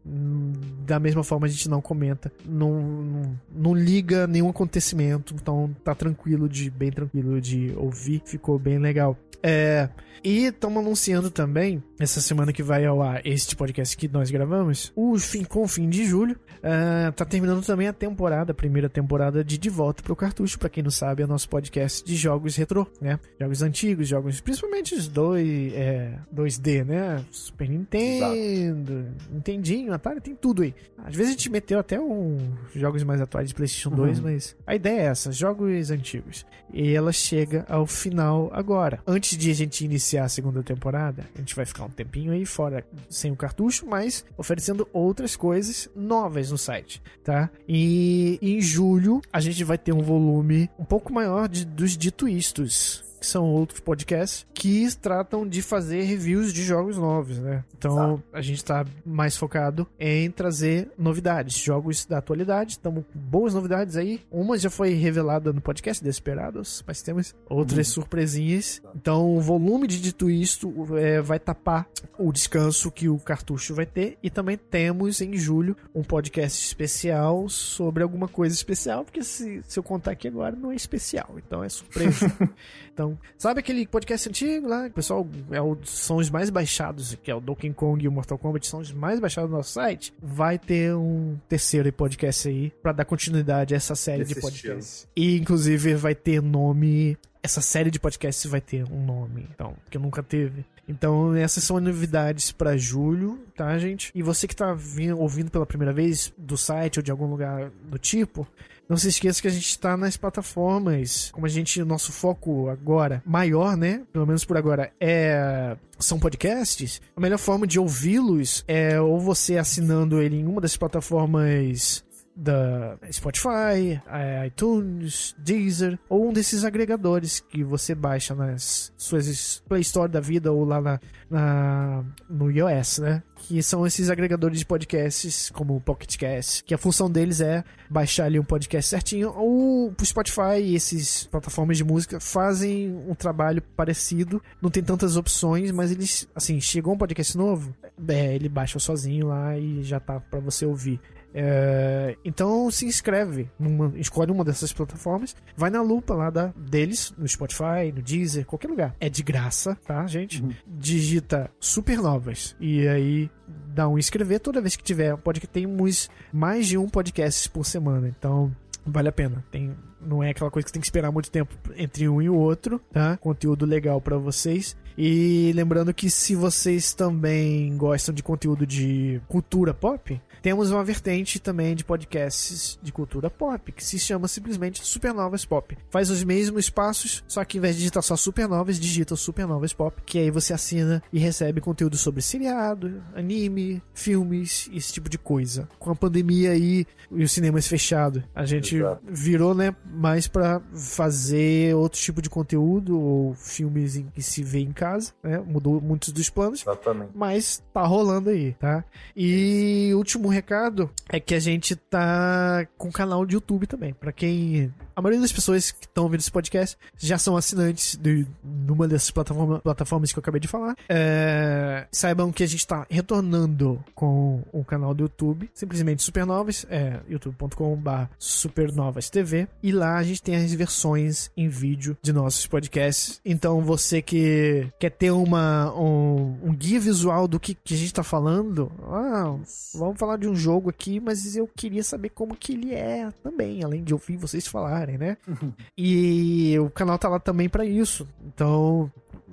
Da mesma forma, a gente não comenta, não, não, não liga nenhum acontecimento, então tá tranquilo de, bem tranquilo de ouvir, ficou bem legal. É, e estamos anunciando também, essa semana que vai ao ar este podcast que nós gravamos, o fim, com o fim de julho, uh, tá terminando também a temporada, a primeira temporada de De Volta pro Cartucho, para quem não sabe, é nosso podcast de jogos retrô, né? Jogos antigos, jogos, principalmente os dois, é, 2D, né? Super Nintendo, Exato. Nintendinho, Atari, tem tudo aí. Às vezes a gente meteu até um jogos mais atuais de PlayStation 2, uhum. mas a ideia é essa, jogos antigos. E ela chega ao final agora. Antes de a gente iniciar a segunda temporada, a gente vai ficar um tempinho aí fora sem o cartucho, mas oferecendo outras coisas novas no site, tá? E em julho a gente vai ter um volume um pouco maior de, dos dito istos que são outros podcasts que tratam de fazer reviews de jogos novos, né? Então Exato. a gente tá mais focado em trazer novidades, jogos da atualidade. Estamos com boas novidades aí. Uma já foi revelada no podcast Desperados, mas temos outras uhum. surpresinhas. Então o volume de dito isto é, vai tapar o descanso que o cartucho vai ter. E também temos em julho um podcast especial sobre alguma coisa especial, porque se, se eu contar aqui agora não é especial, então é surpresa. então sabe aquele podcast antigo lá? O pessoal, é o, são os mais baixados, que é o Donkey Kong e o Mortal Kombat, são os mais baixados do nosso site. Vai ter um terceiro podcast aí para dar continuidade a essa série Esse de podcasts. E inclusive vai ter nome essa série de podcasts vai ter um nome, então, que nunca teve. Então, essas são novidades para julho, tá, gente? E você que tá vindo, ouvindo pela primeira vez do site ou de algum lugar do tipo, não se esqueça que a gente está nas plataformas. Como a gente, nosso foco agora maior, né? Pelo menos por agora, é são podcasts, a melhor forma de ouvi-los é ou você assinando ele em uma das plataformas da Spotify, iTunes, Deezer ou um desses agregadores que você baixa nas suas Play Store da vida ou lá na, na no iOS, né? Que são esses agregadores de podcasts, como o Pocket Cast, que a função deles é baixar ali um podcast certinho. Ou o Spotify e esses plataformas de música fazem um trabalho parecido. Não tem tantas opções, mas eles, assim, chegou um podcast novo, é, ele baixa sozinho lá e já tá para você ouvir. É, então se inscreve, numa, escolhe uma dessas plataformas, vai na lupa lá da, deles, no Spotify, no Deezer, qualquer lugar. É de graça, tá, gente? Uhum. Digita Supernovas e aí dá um inscrever toda vez que tiver. Pode que temos mais de um podcast por semana, então vale a pena. Tem não é aquela coisa que tem que esperar muito tempo entre um e o outro, tá? Conteúdo legal para vocês. E lembrando que se vocês também gostam de conteúdo de cultura pop, temos uma vertente também de podcasts de cultura pop, que se chama simplesmente Supernovas Pop. Faz os mesmos passos, só que em vez de digitar só Supernovas, digita Supernovas Pop, que aí você assina e recebe conteúdo sobre seriado, anime, filmes, esse tipo de coisa. Com a pandemia aí e os cinemas fechados, a gente Exato. virou, né, mais para fazer outro tipo de conteúdo ou filmes em que se vê em casa, né? Mudou muitos dos planos. Exatamente. Mas tá rolando aí, tá? E último recado é que a gente tá com canal de YouTube também. Para quem. A maioria das pessoas que estão ouvindo esse podcast já são assinantes de numa dessas plataforma, plataformas que eu acabei de falar. É, saibam que a gente tá retornando com o canal do YouTube, simplesmente Supernovas, é youtube.com.br Supernovas TV. E lá a gente tem as versões em vídeo de nossos podcasts. Então você que quer ter uma, um, um guia visual do que, que a gente tá falando, ah, vamos falar de um jogo aqui, mas eu queria saber como que ele é também, além de ouvir vocês falarem, né? e o canal tá lá também para isso. Então,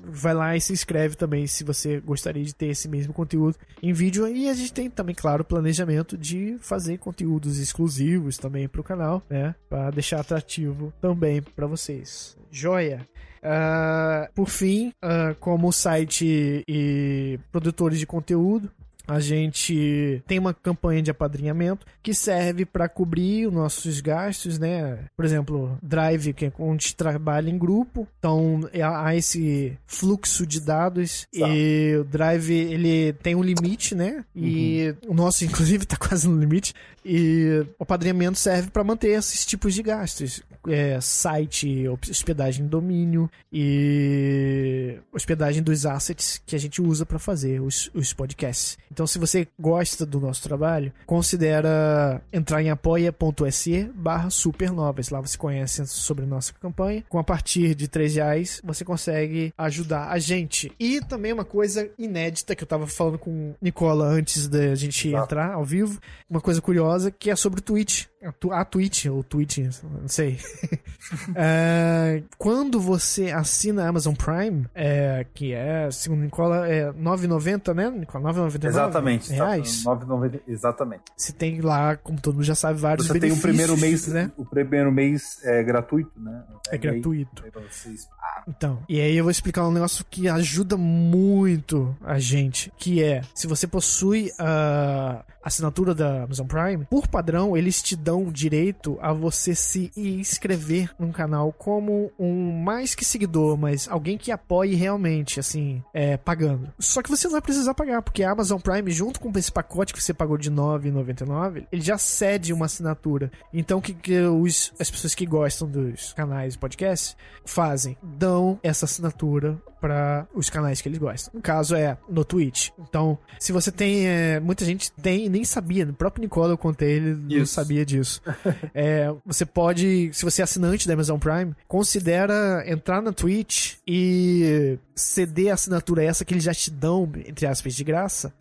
vai lá e se inscreve também se você gostaria de ter esse mesmo conteúdo em vídeo. E a gente tem também, claro, o planejamento de fazer conteúdos exclusivos também para o canal, né? Para deixar atrativo também para vocês. Joia! Uh, por fim, uh, como site e produtores de conteúdo, a gente tem uma campanha de apadrinhamento que serve para cobrir os nossos gastos, né? Por exemplo, Drive, que é onde a gente trabalha em grupo, então é, há esse fluxo de dados tá. e o Drive ele tem um limite, né? E uhum. o nosso, inclusive, está quase no limite. E o apadrinhamento serve para manter esses tipos de gastos. É, site, hospedagem domínio e hospedagem dos assets que a gente usa para fazer os, os podcasts. Então, se você gosta do nosso trabalho, considera entrar em apoia.se barra supernovas. Lá você conhece sobre nossa campanha. Com a partir de 3 reais, você consegue ajudar a gente. E também uma coisa inédita que eu tava falando com Nicola antes da gente entrar ao vivo. Uma coisa curiosa que é sobre o Twitch. A Twitch, ou Twitch, não sei. é, quando você assina a Amazon Prime, é, que é, segundo Nicola, é 9,90, né, Nicola? 9,99 Exatamente. Reais. 9,90, exatamente. Você tem lá, como todo mundo já sabe, vários você benefícios. Você tem o primeiro mês, né? O primeiro mês é gratuito, né? É, é gratuito. Então, e aí eu vou explicar um negócio que ajuda muito a gente, que é, se você possui a assinatura da Amazon Prime, por padrão, eles te dão direito a você se inscrever num canal como um mais que seguidor, mas alguém que apoie realmente, assim, é, pagando. Só que você não vai precisar pagar, porque a Amazon Prime, junto com esse pacote que você pagou de R$ 9,99, ele já cede uma assinatura. Então, que, que os, as pessoas que gostam dos canais podcast fazem? Dão essa assinatura para os canais que eles gostam. No caso é no Twitch. Então, se você tem. É, muita gente tem nem sabia. O próprio Nicola eu contei, ele Isso. não sabia disso. é, você pode, se você é assinante da Amazon Prime, considera entrar na Twitch e ceder a assinatura essa que eles já te dão, entre aspas, de graça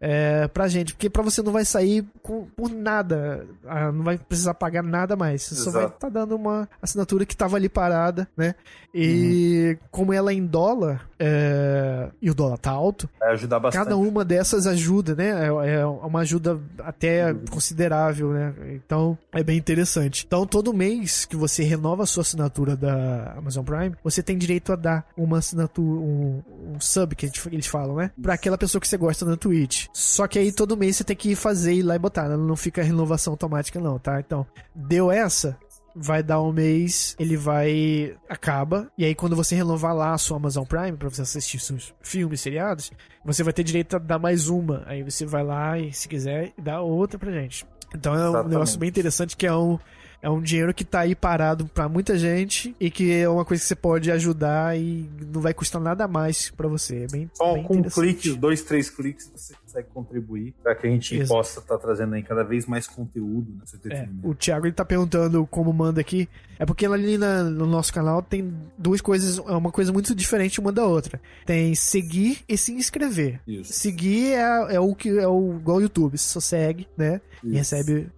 é, pra gente, porque pra você não vai sair com, por nada, ah, não vai precisar pagar nada mais, você Exato. só vai estar tá dando uma assinatura que tava ali parada, né? E uhum. como ela é em dólar, é, e o dólar tá alto, vai ajudar bastante. cada uma dessas ajuda, né? É, é uma ajuda até uhum. considerável, né? Então é bem interessante. Então todo mês que você renova a sua assinatura da Amazon Prime, você tem direito a dar uma assinatura, um, um sub que eles falam, né? Pra aquela pessoa que você gosta na Twitch. Só que aí todo mês você tem que fazer ir lá e botar, né? Não fica renovação automática, não, tá? Então, deu essa, vai dar um mês, ele vai. acaba. E aí, quando você renovar lá a sua Amazon Prime pra você assistir seus filmes, seriados, você vai ter direito a dar mais uma. Aí você vai lá e, se quiser, dá outra pra gente. Então é um Exatamente. negócio bem interessante que é um é um dinheiro que tá aí parado para muita gente e que é uma coisa que você pode ajudar e não vai custar nada mais para você. É bem, Bom, bem com um clique, dois, três cliques, você consegue contribuir para que a gente Exato. possa estar tá trazendo aí cada vez mais conteúdo. Né, é, o Thiago ele tá perguntando como manda aqui. É porque ali na, no nosso canal tem duas coisas, é uma coisa muito diferente uma da outra. Tem seguir e se inscrever. Isso. Seguir é, é o que é o igual o YouTube, você só segue, né? Isso. E recebe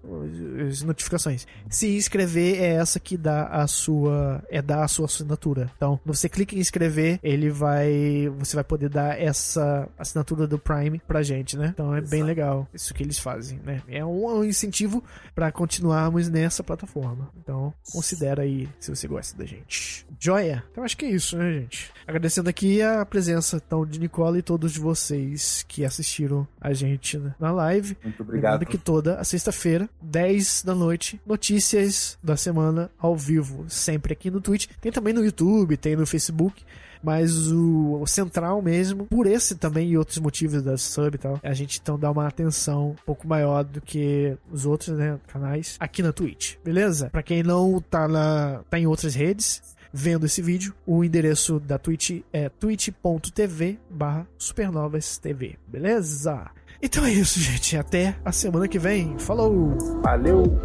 as notificações. Se inscrever é essa que dá a sua é dar a sua assinatura. Então, você clica em inscrever, ele vai você vai poder dar essa assinatura do Prime pra gente gente, né? Então é Exato. bem legal isso que eles fazem, né? É um, incentivo para continuarmos nessa plataforma. Então considera aí se você gosta da gente. Joia? Então acho que é isso, né, gente? Agradecendo aqui a presença então de Nicola e todos vocês que assistiram a gente na live. Muito obrigado. Lembrando que toda a sexta-feira, 10 da noite, notícias da semana ao vivo, sempre aqui no Twitch. Tem também no YouTube, tem no Facebook mas o, o, central mesmo, por esse também e outros motivos da sub e tal, a gente então dá uma atenção um pouco maior do que os outros, né, canais aqui na Twitch, beleza? Para quem não tá na tá em outras redes, vendo esse vídeo, o endereço da Twitch é twitch.tv barra supernovastv, beleza? Então é isso, gente. Até a semana que vem. Falou! Valeu!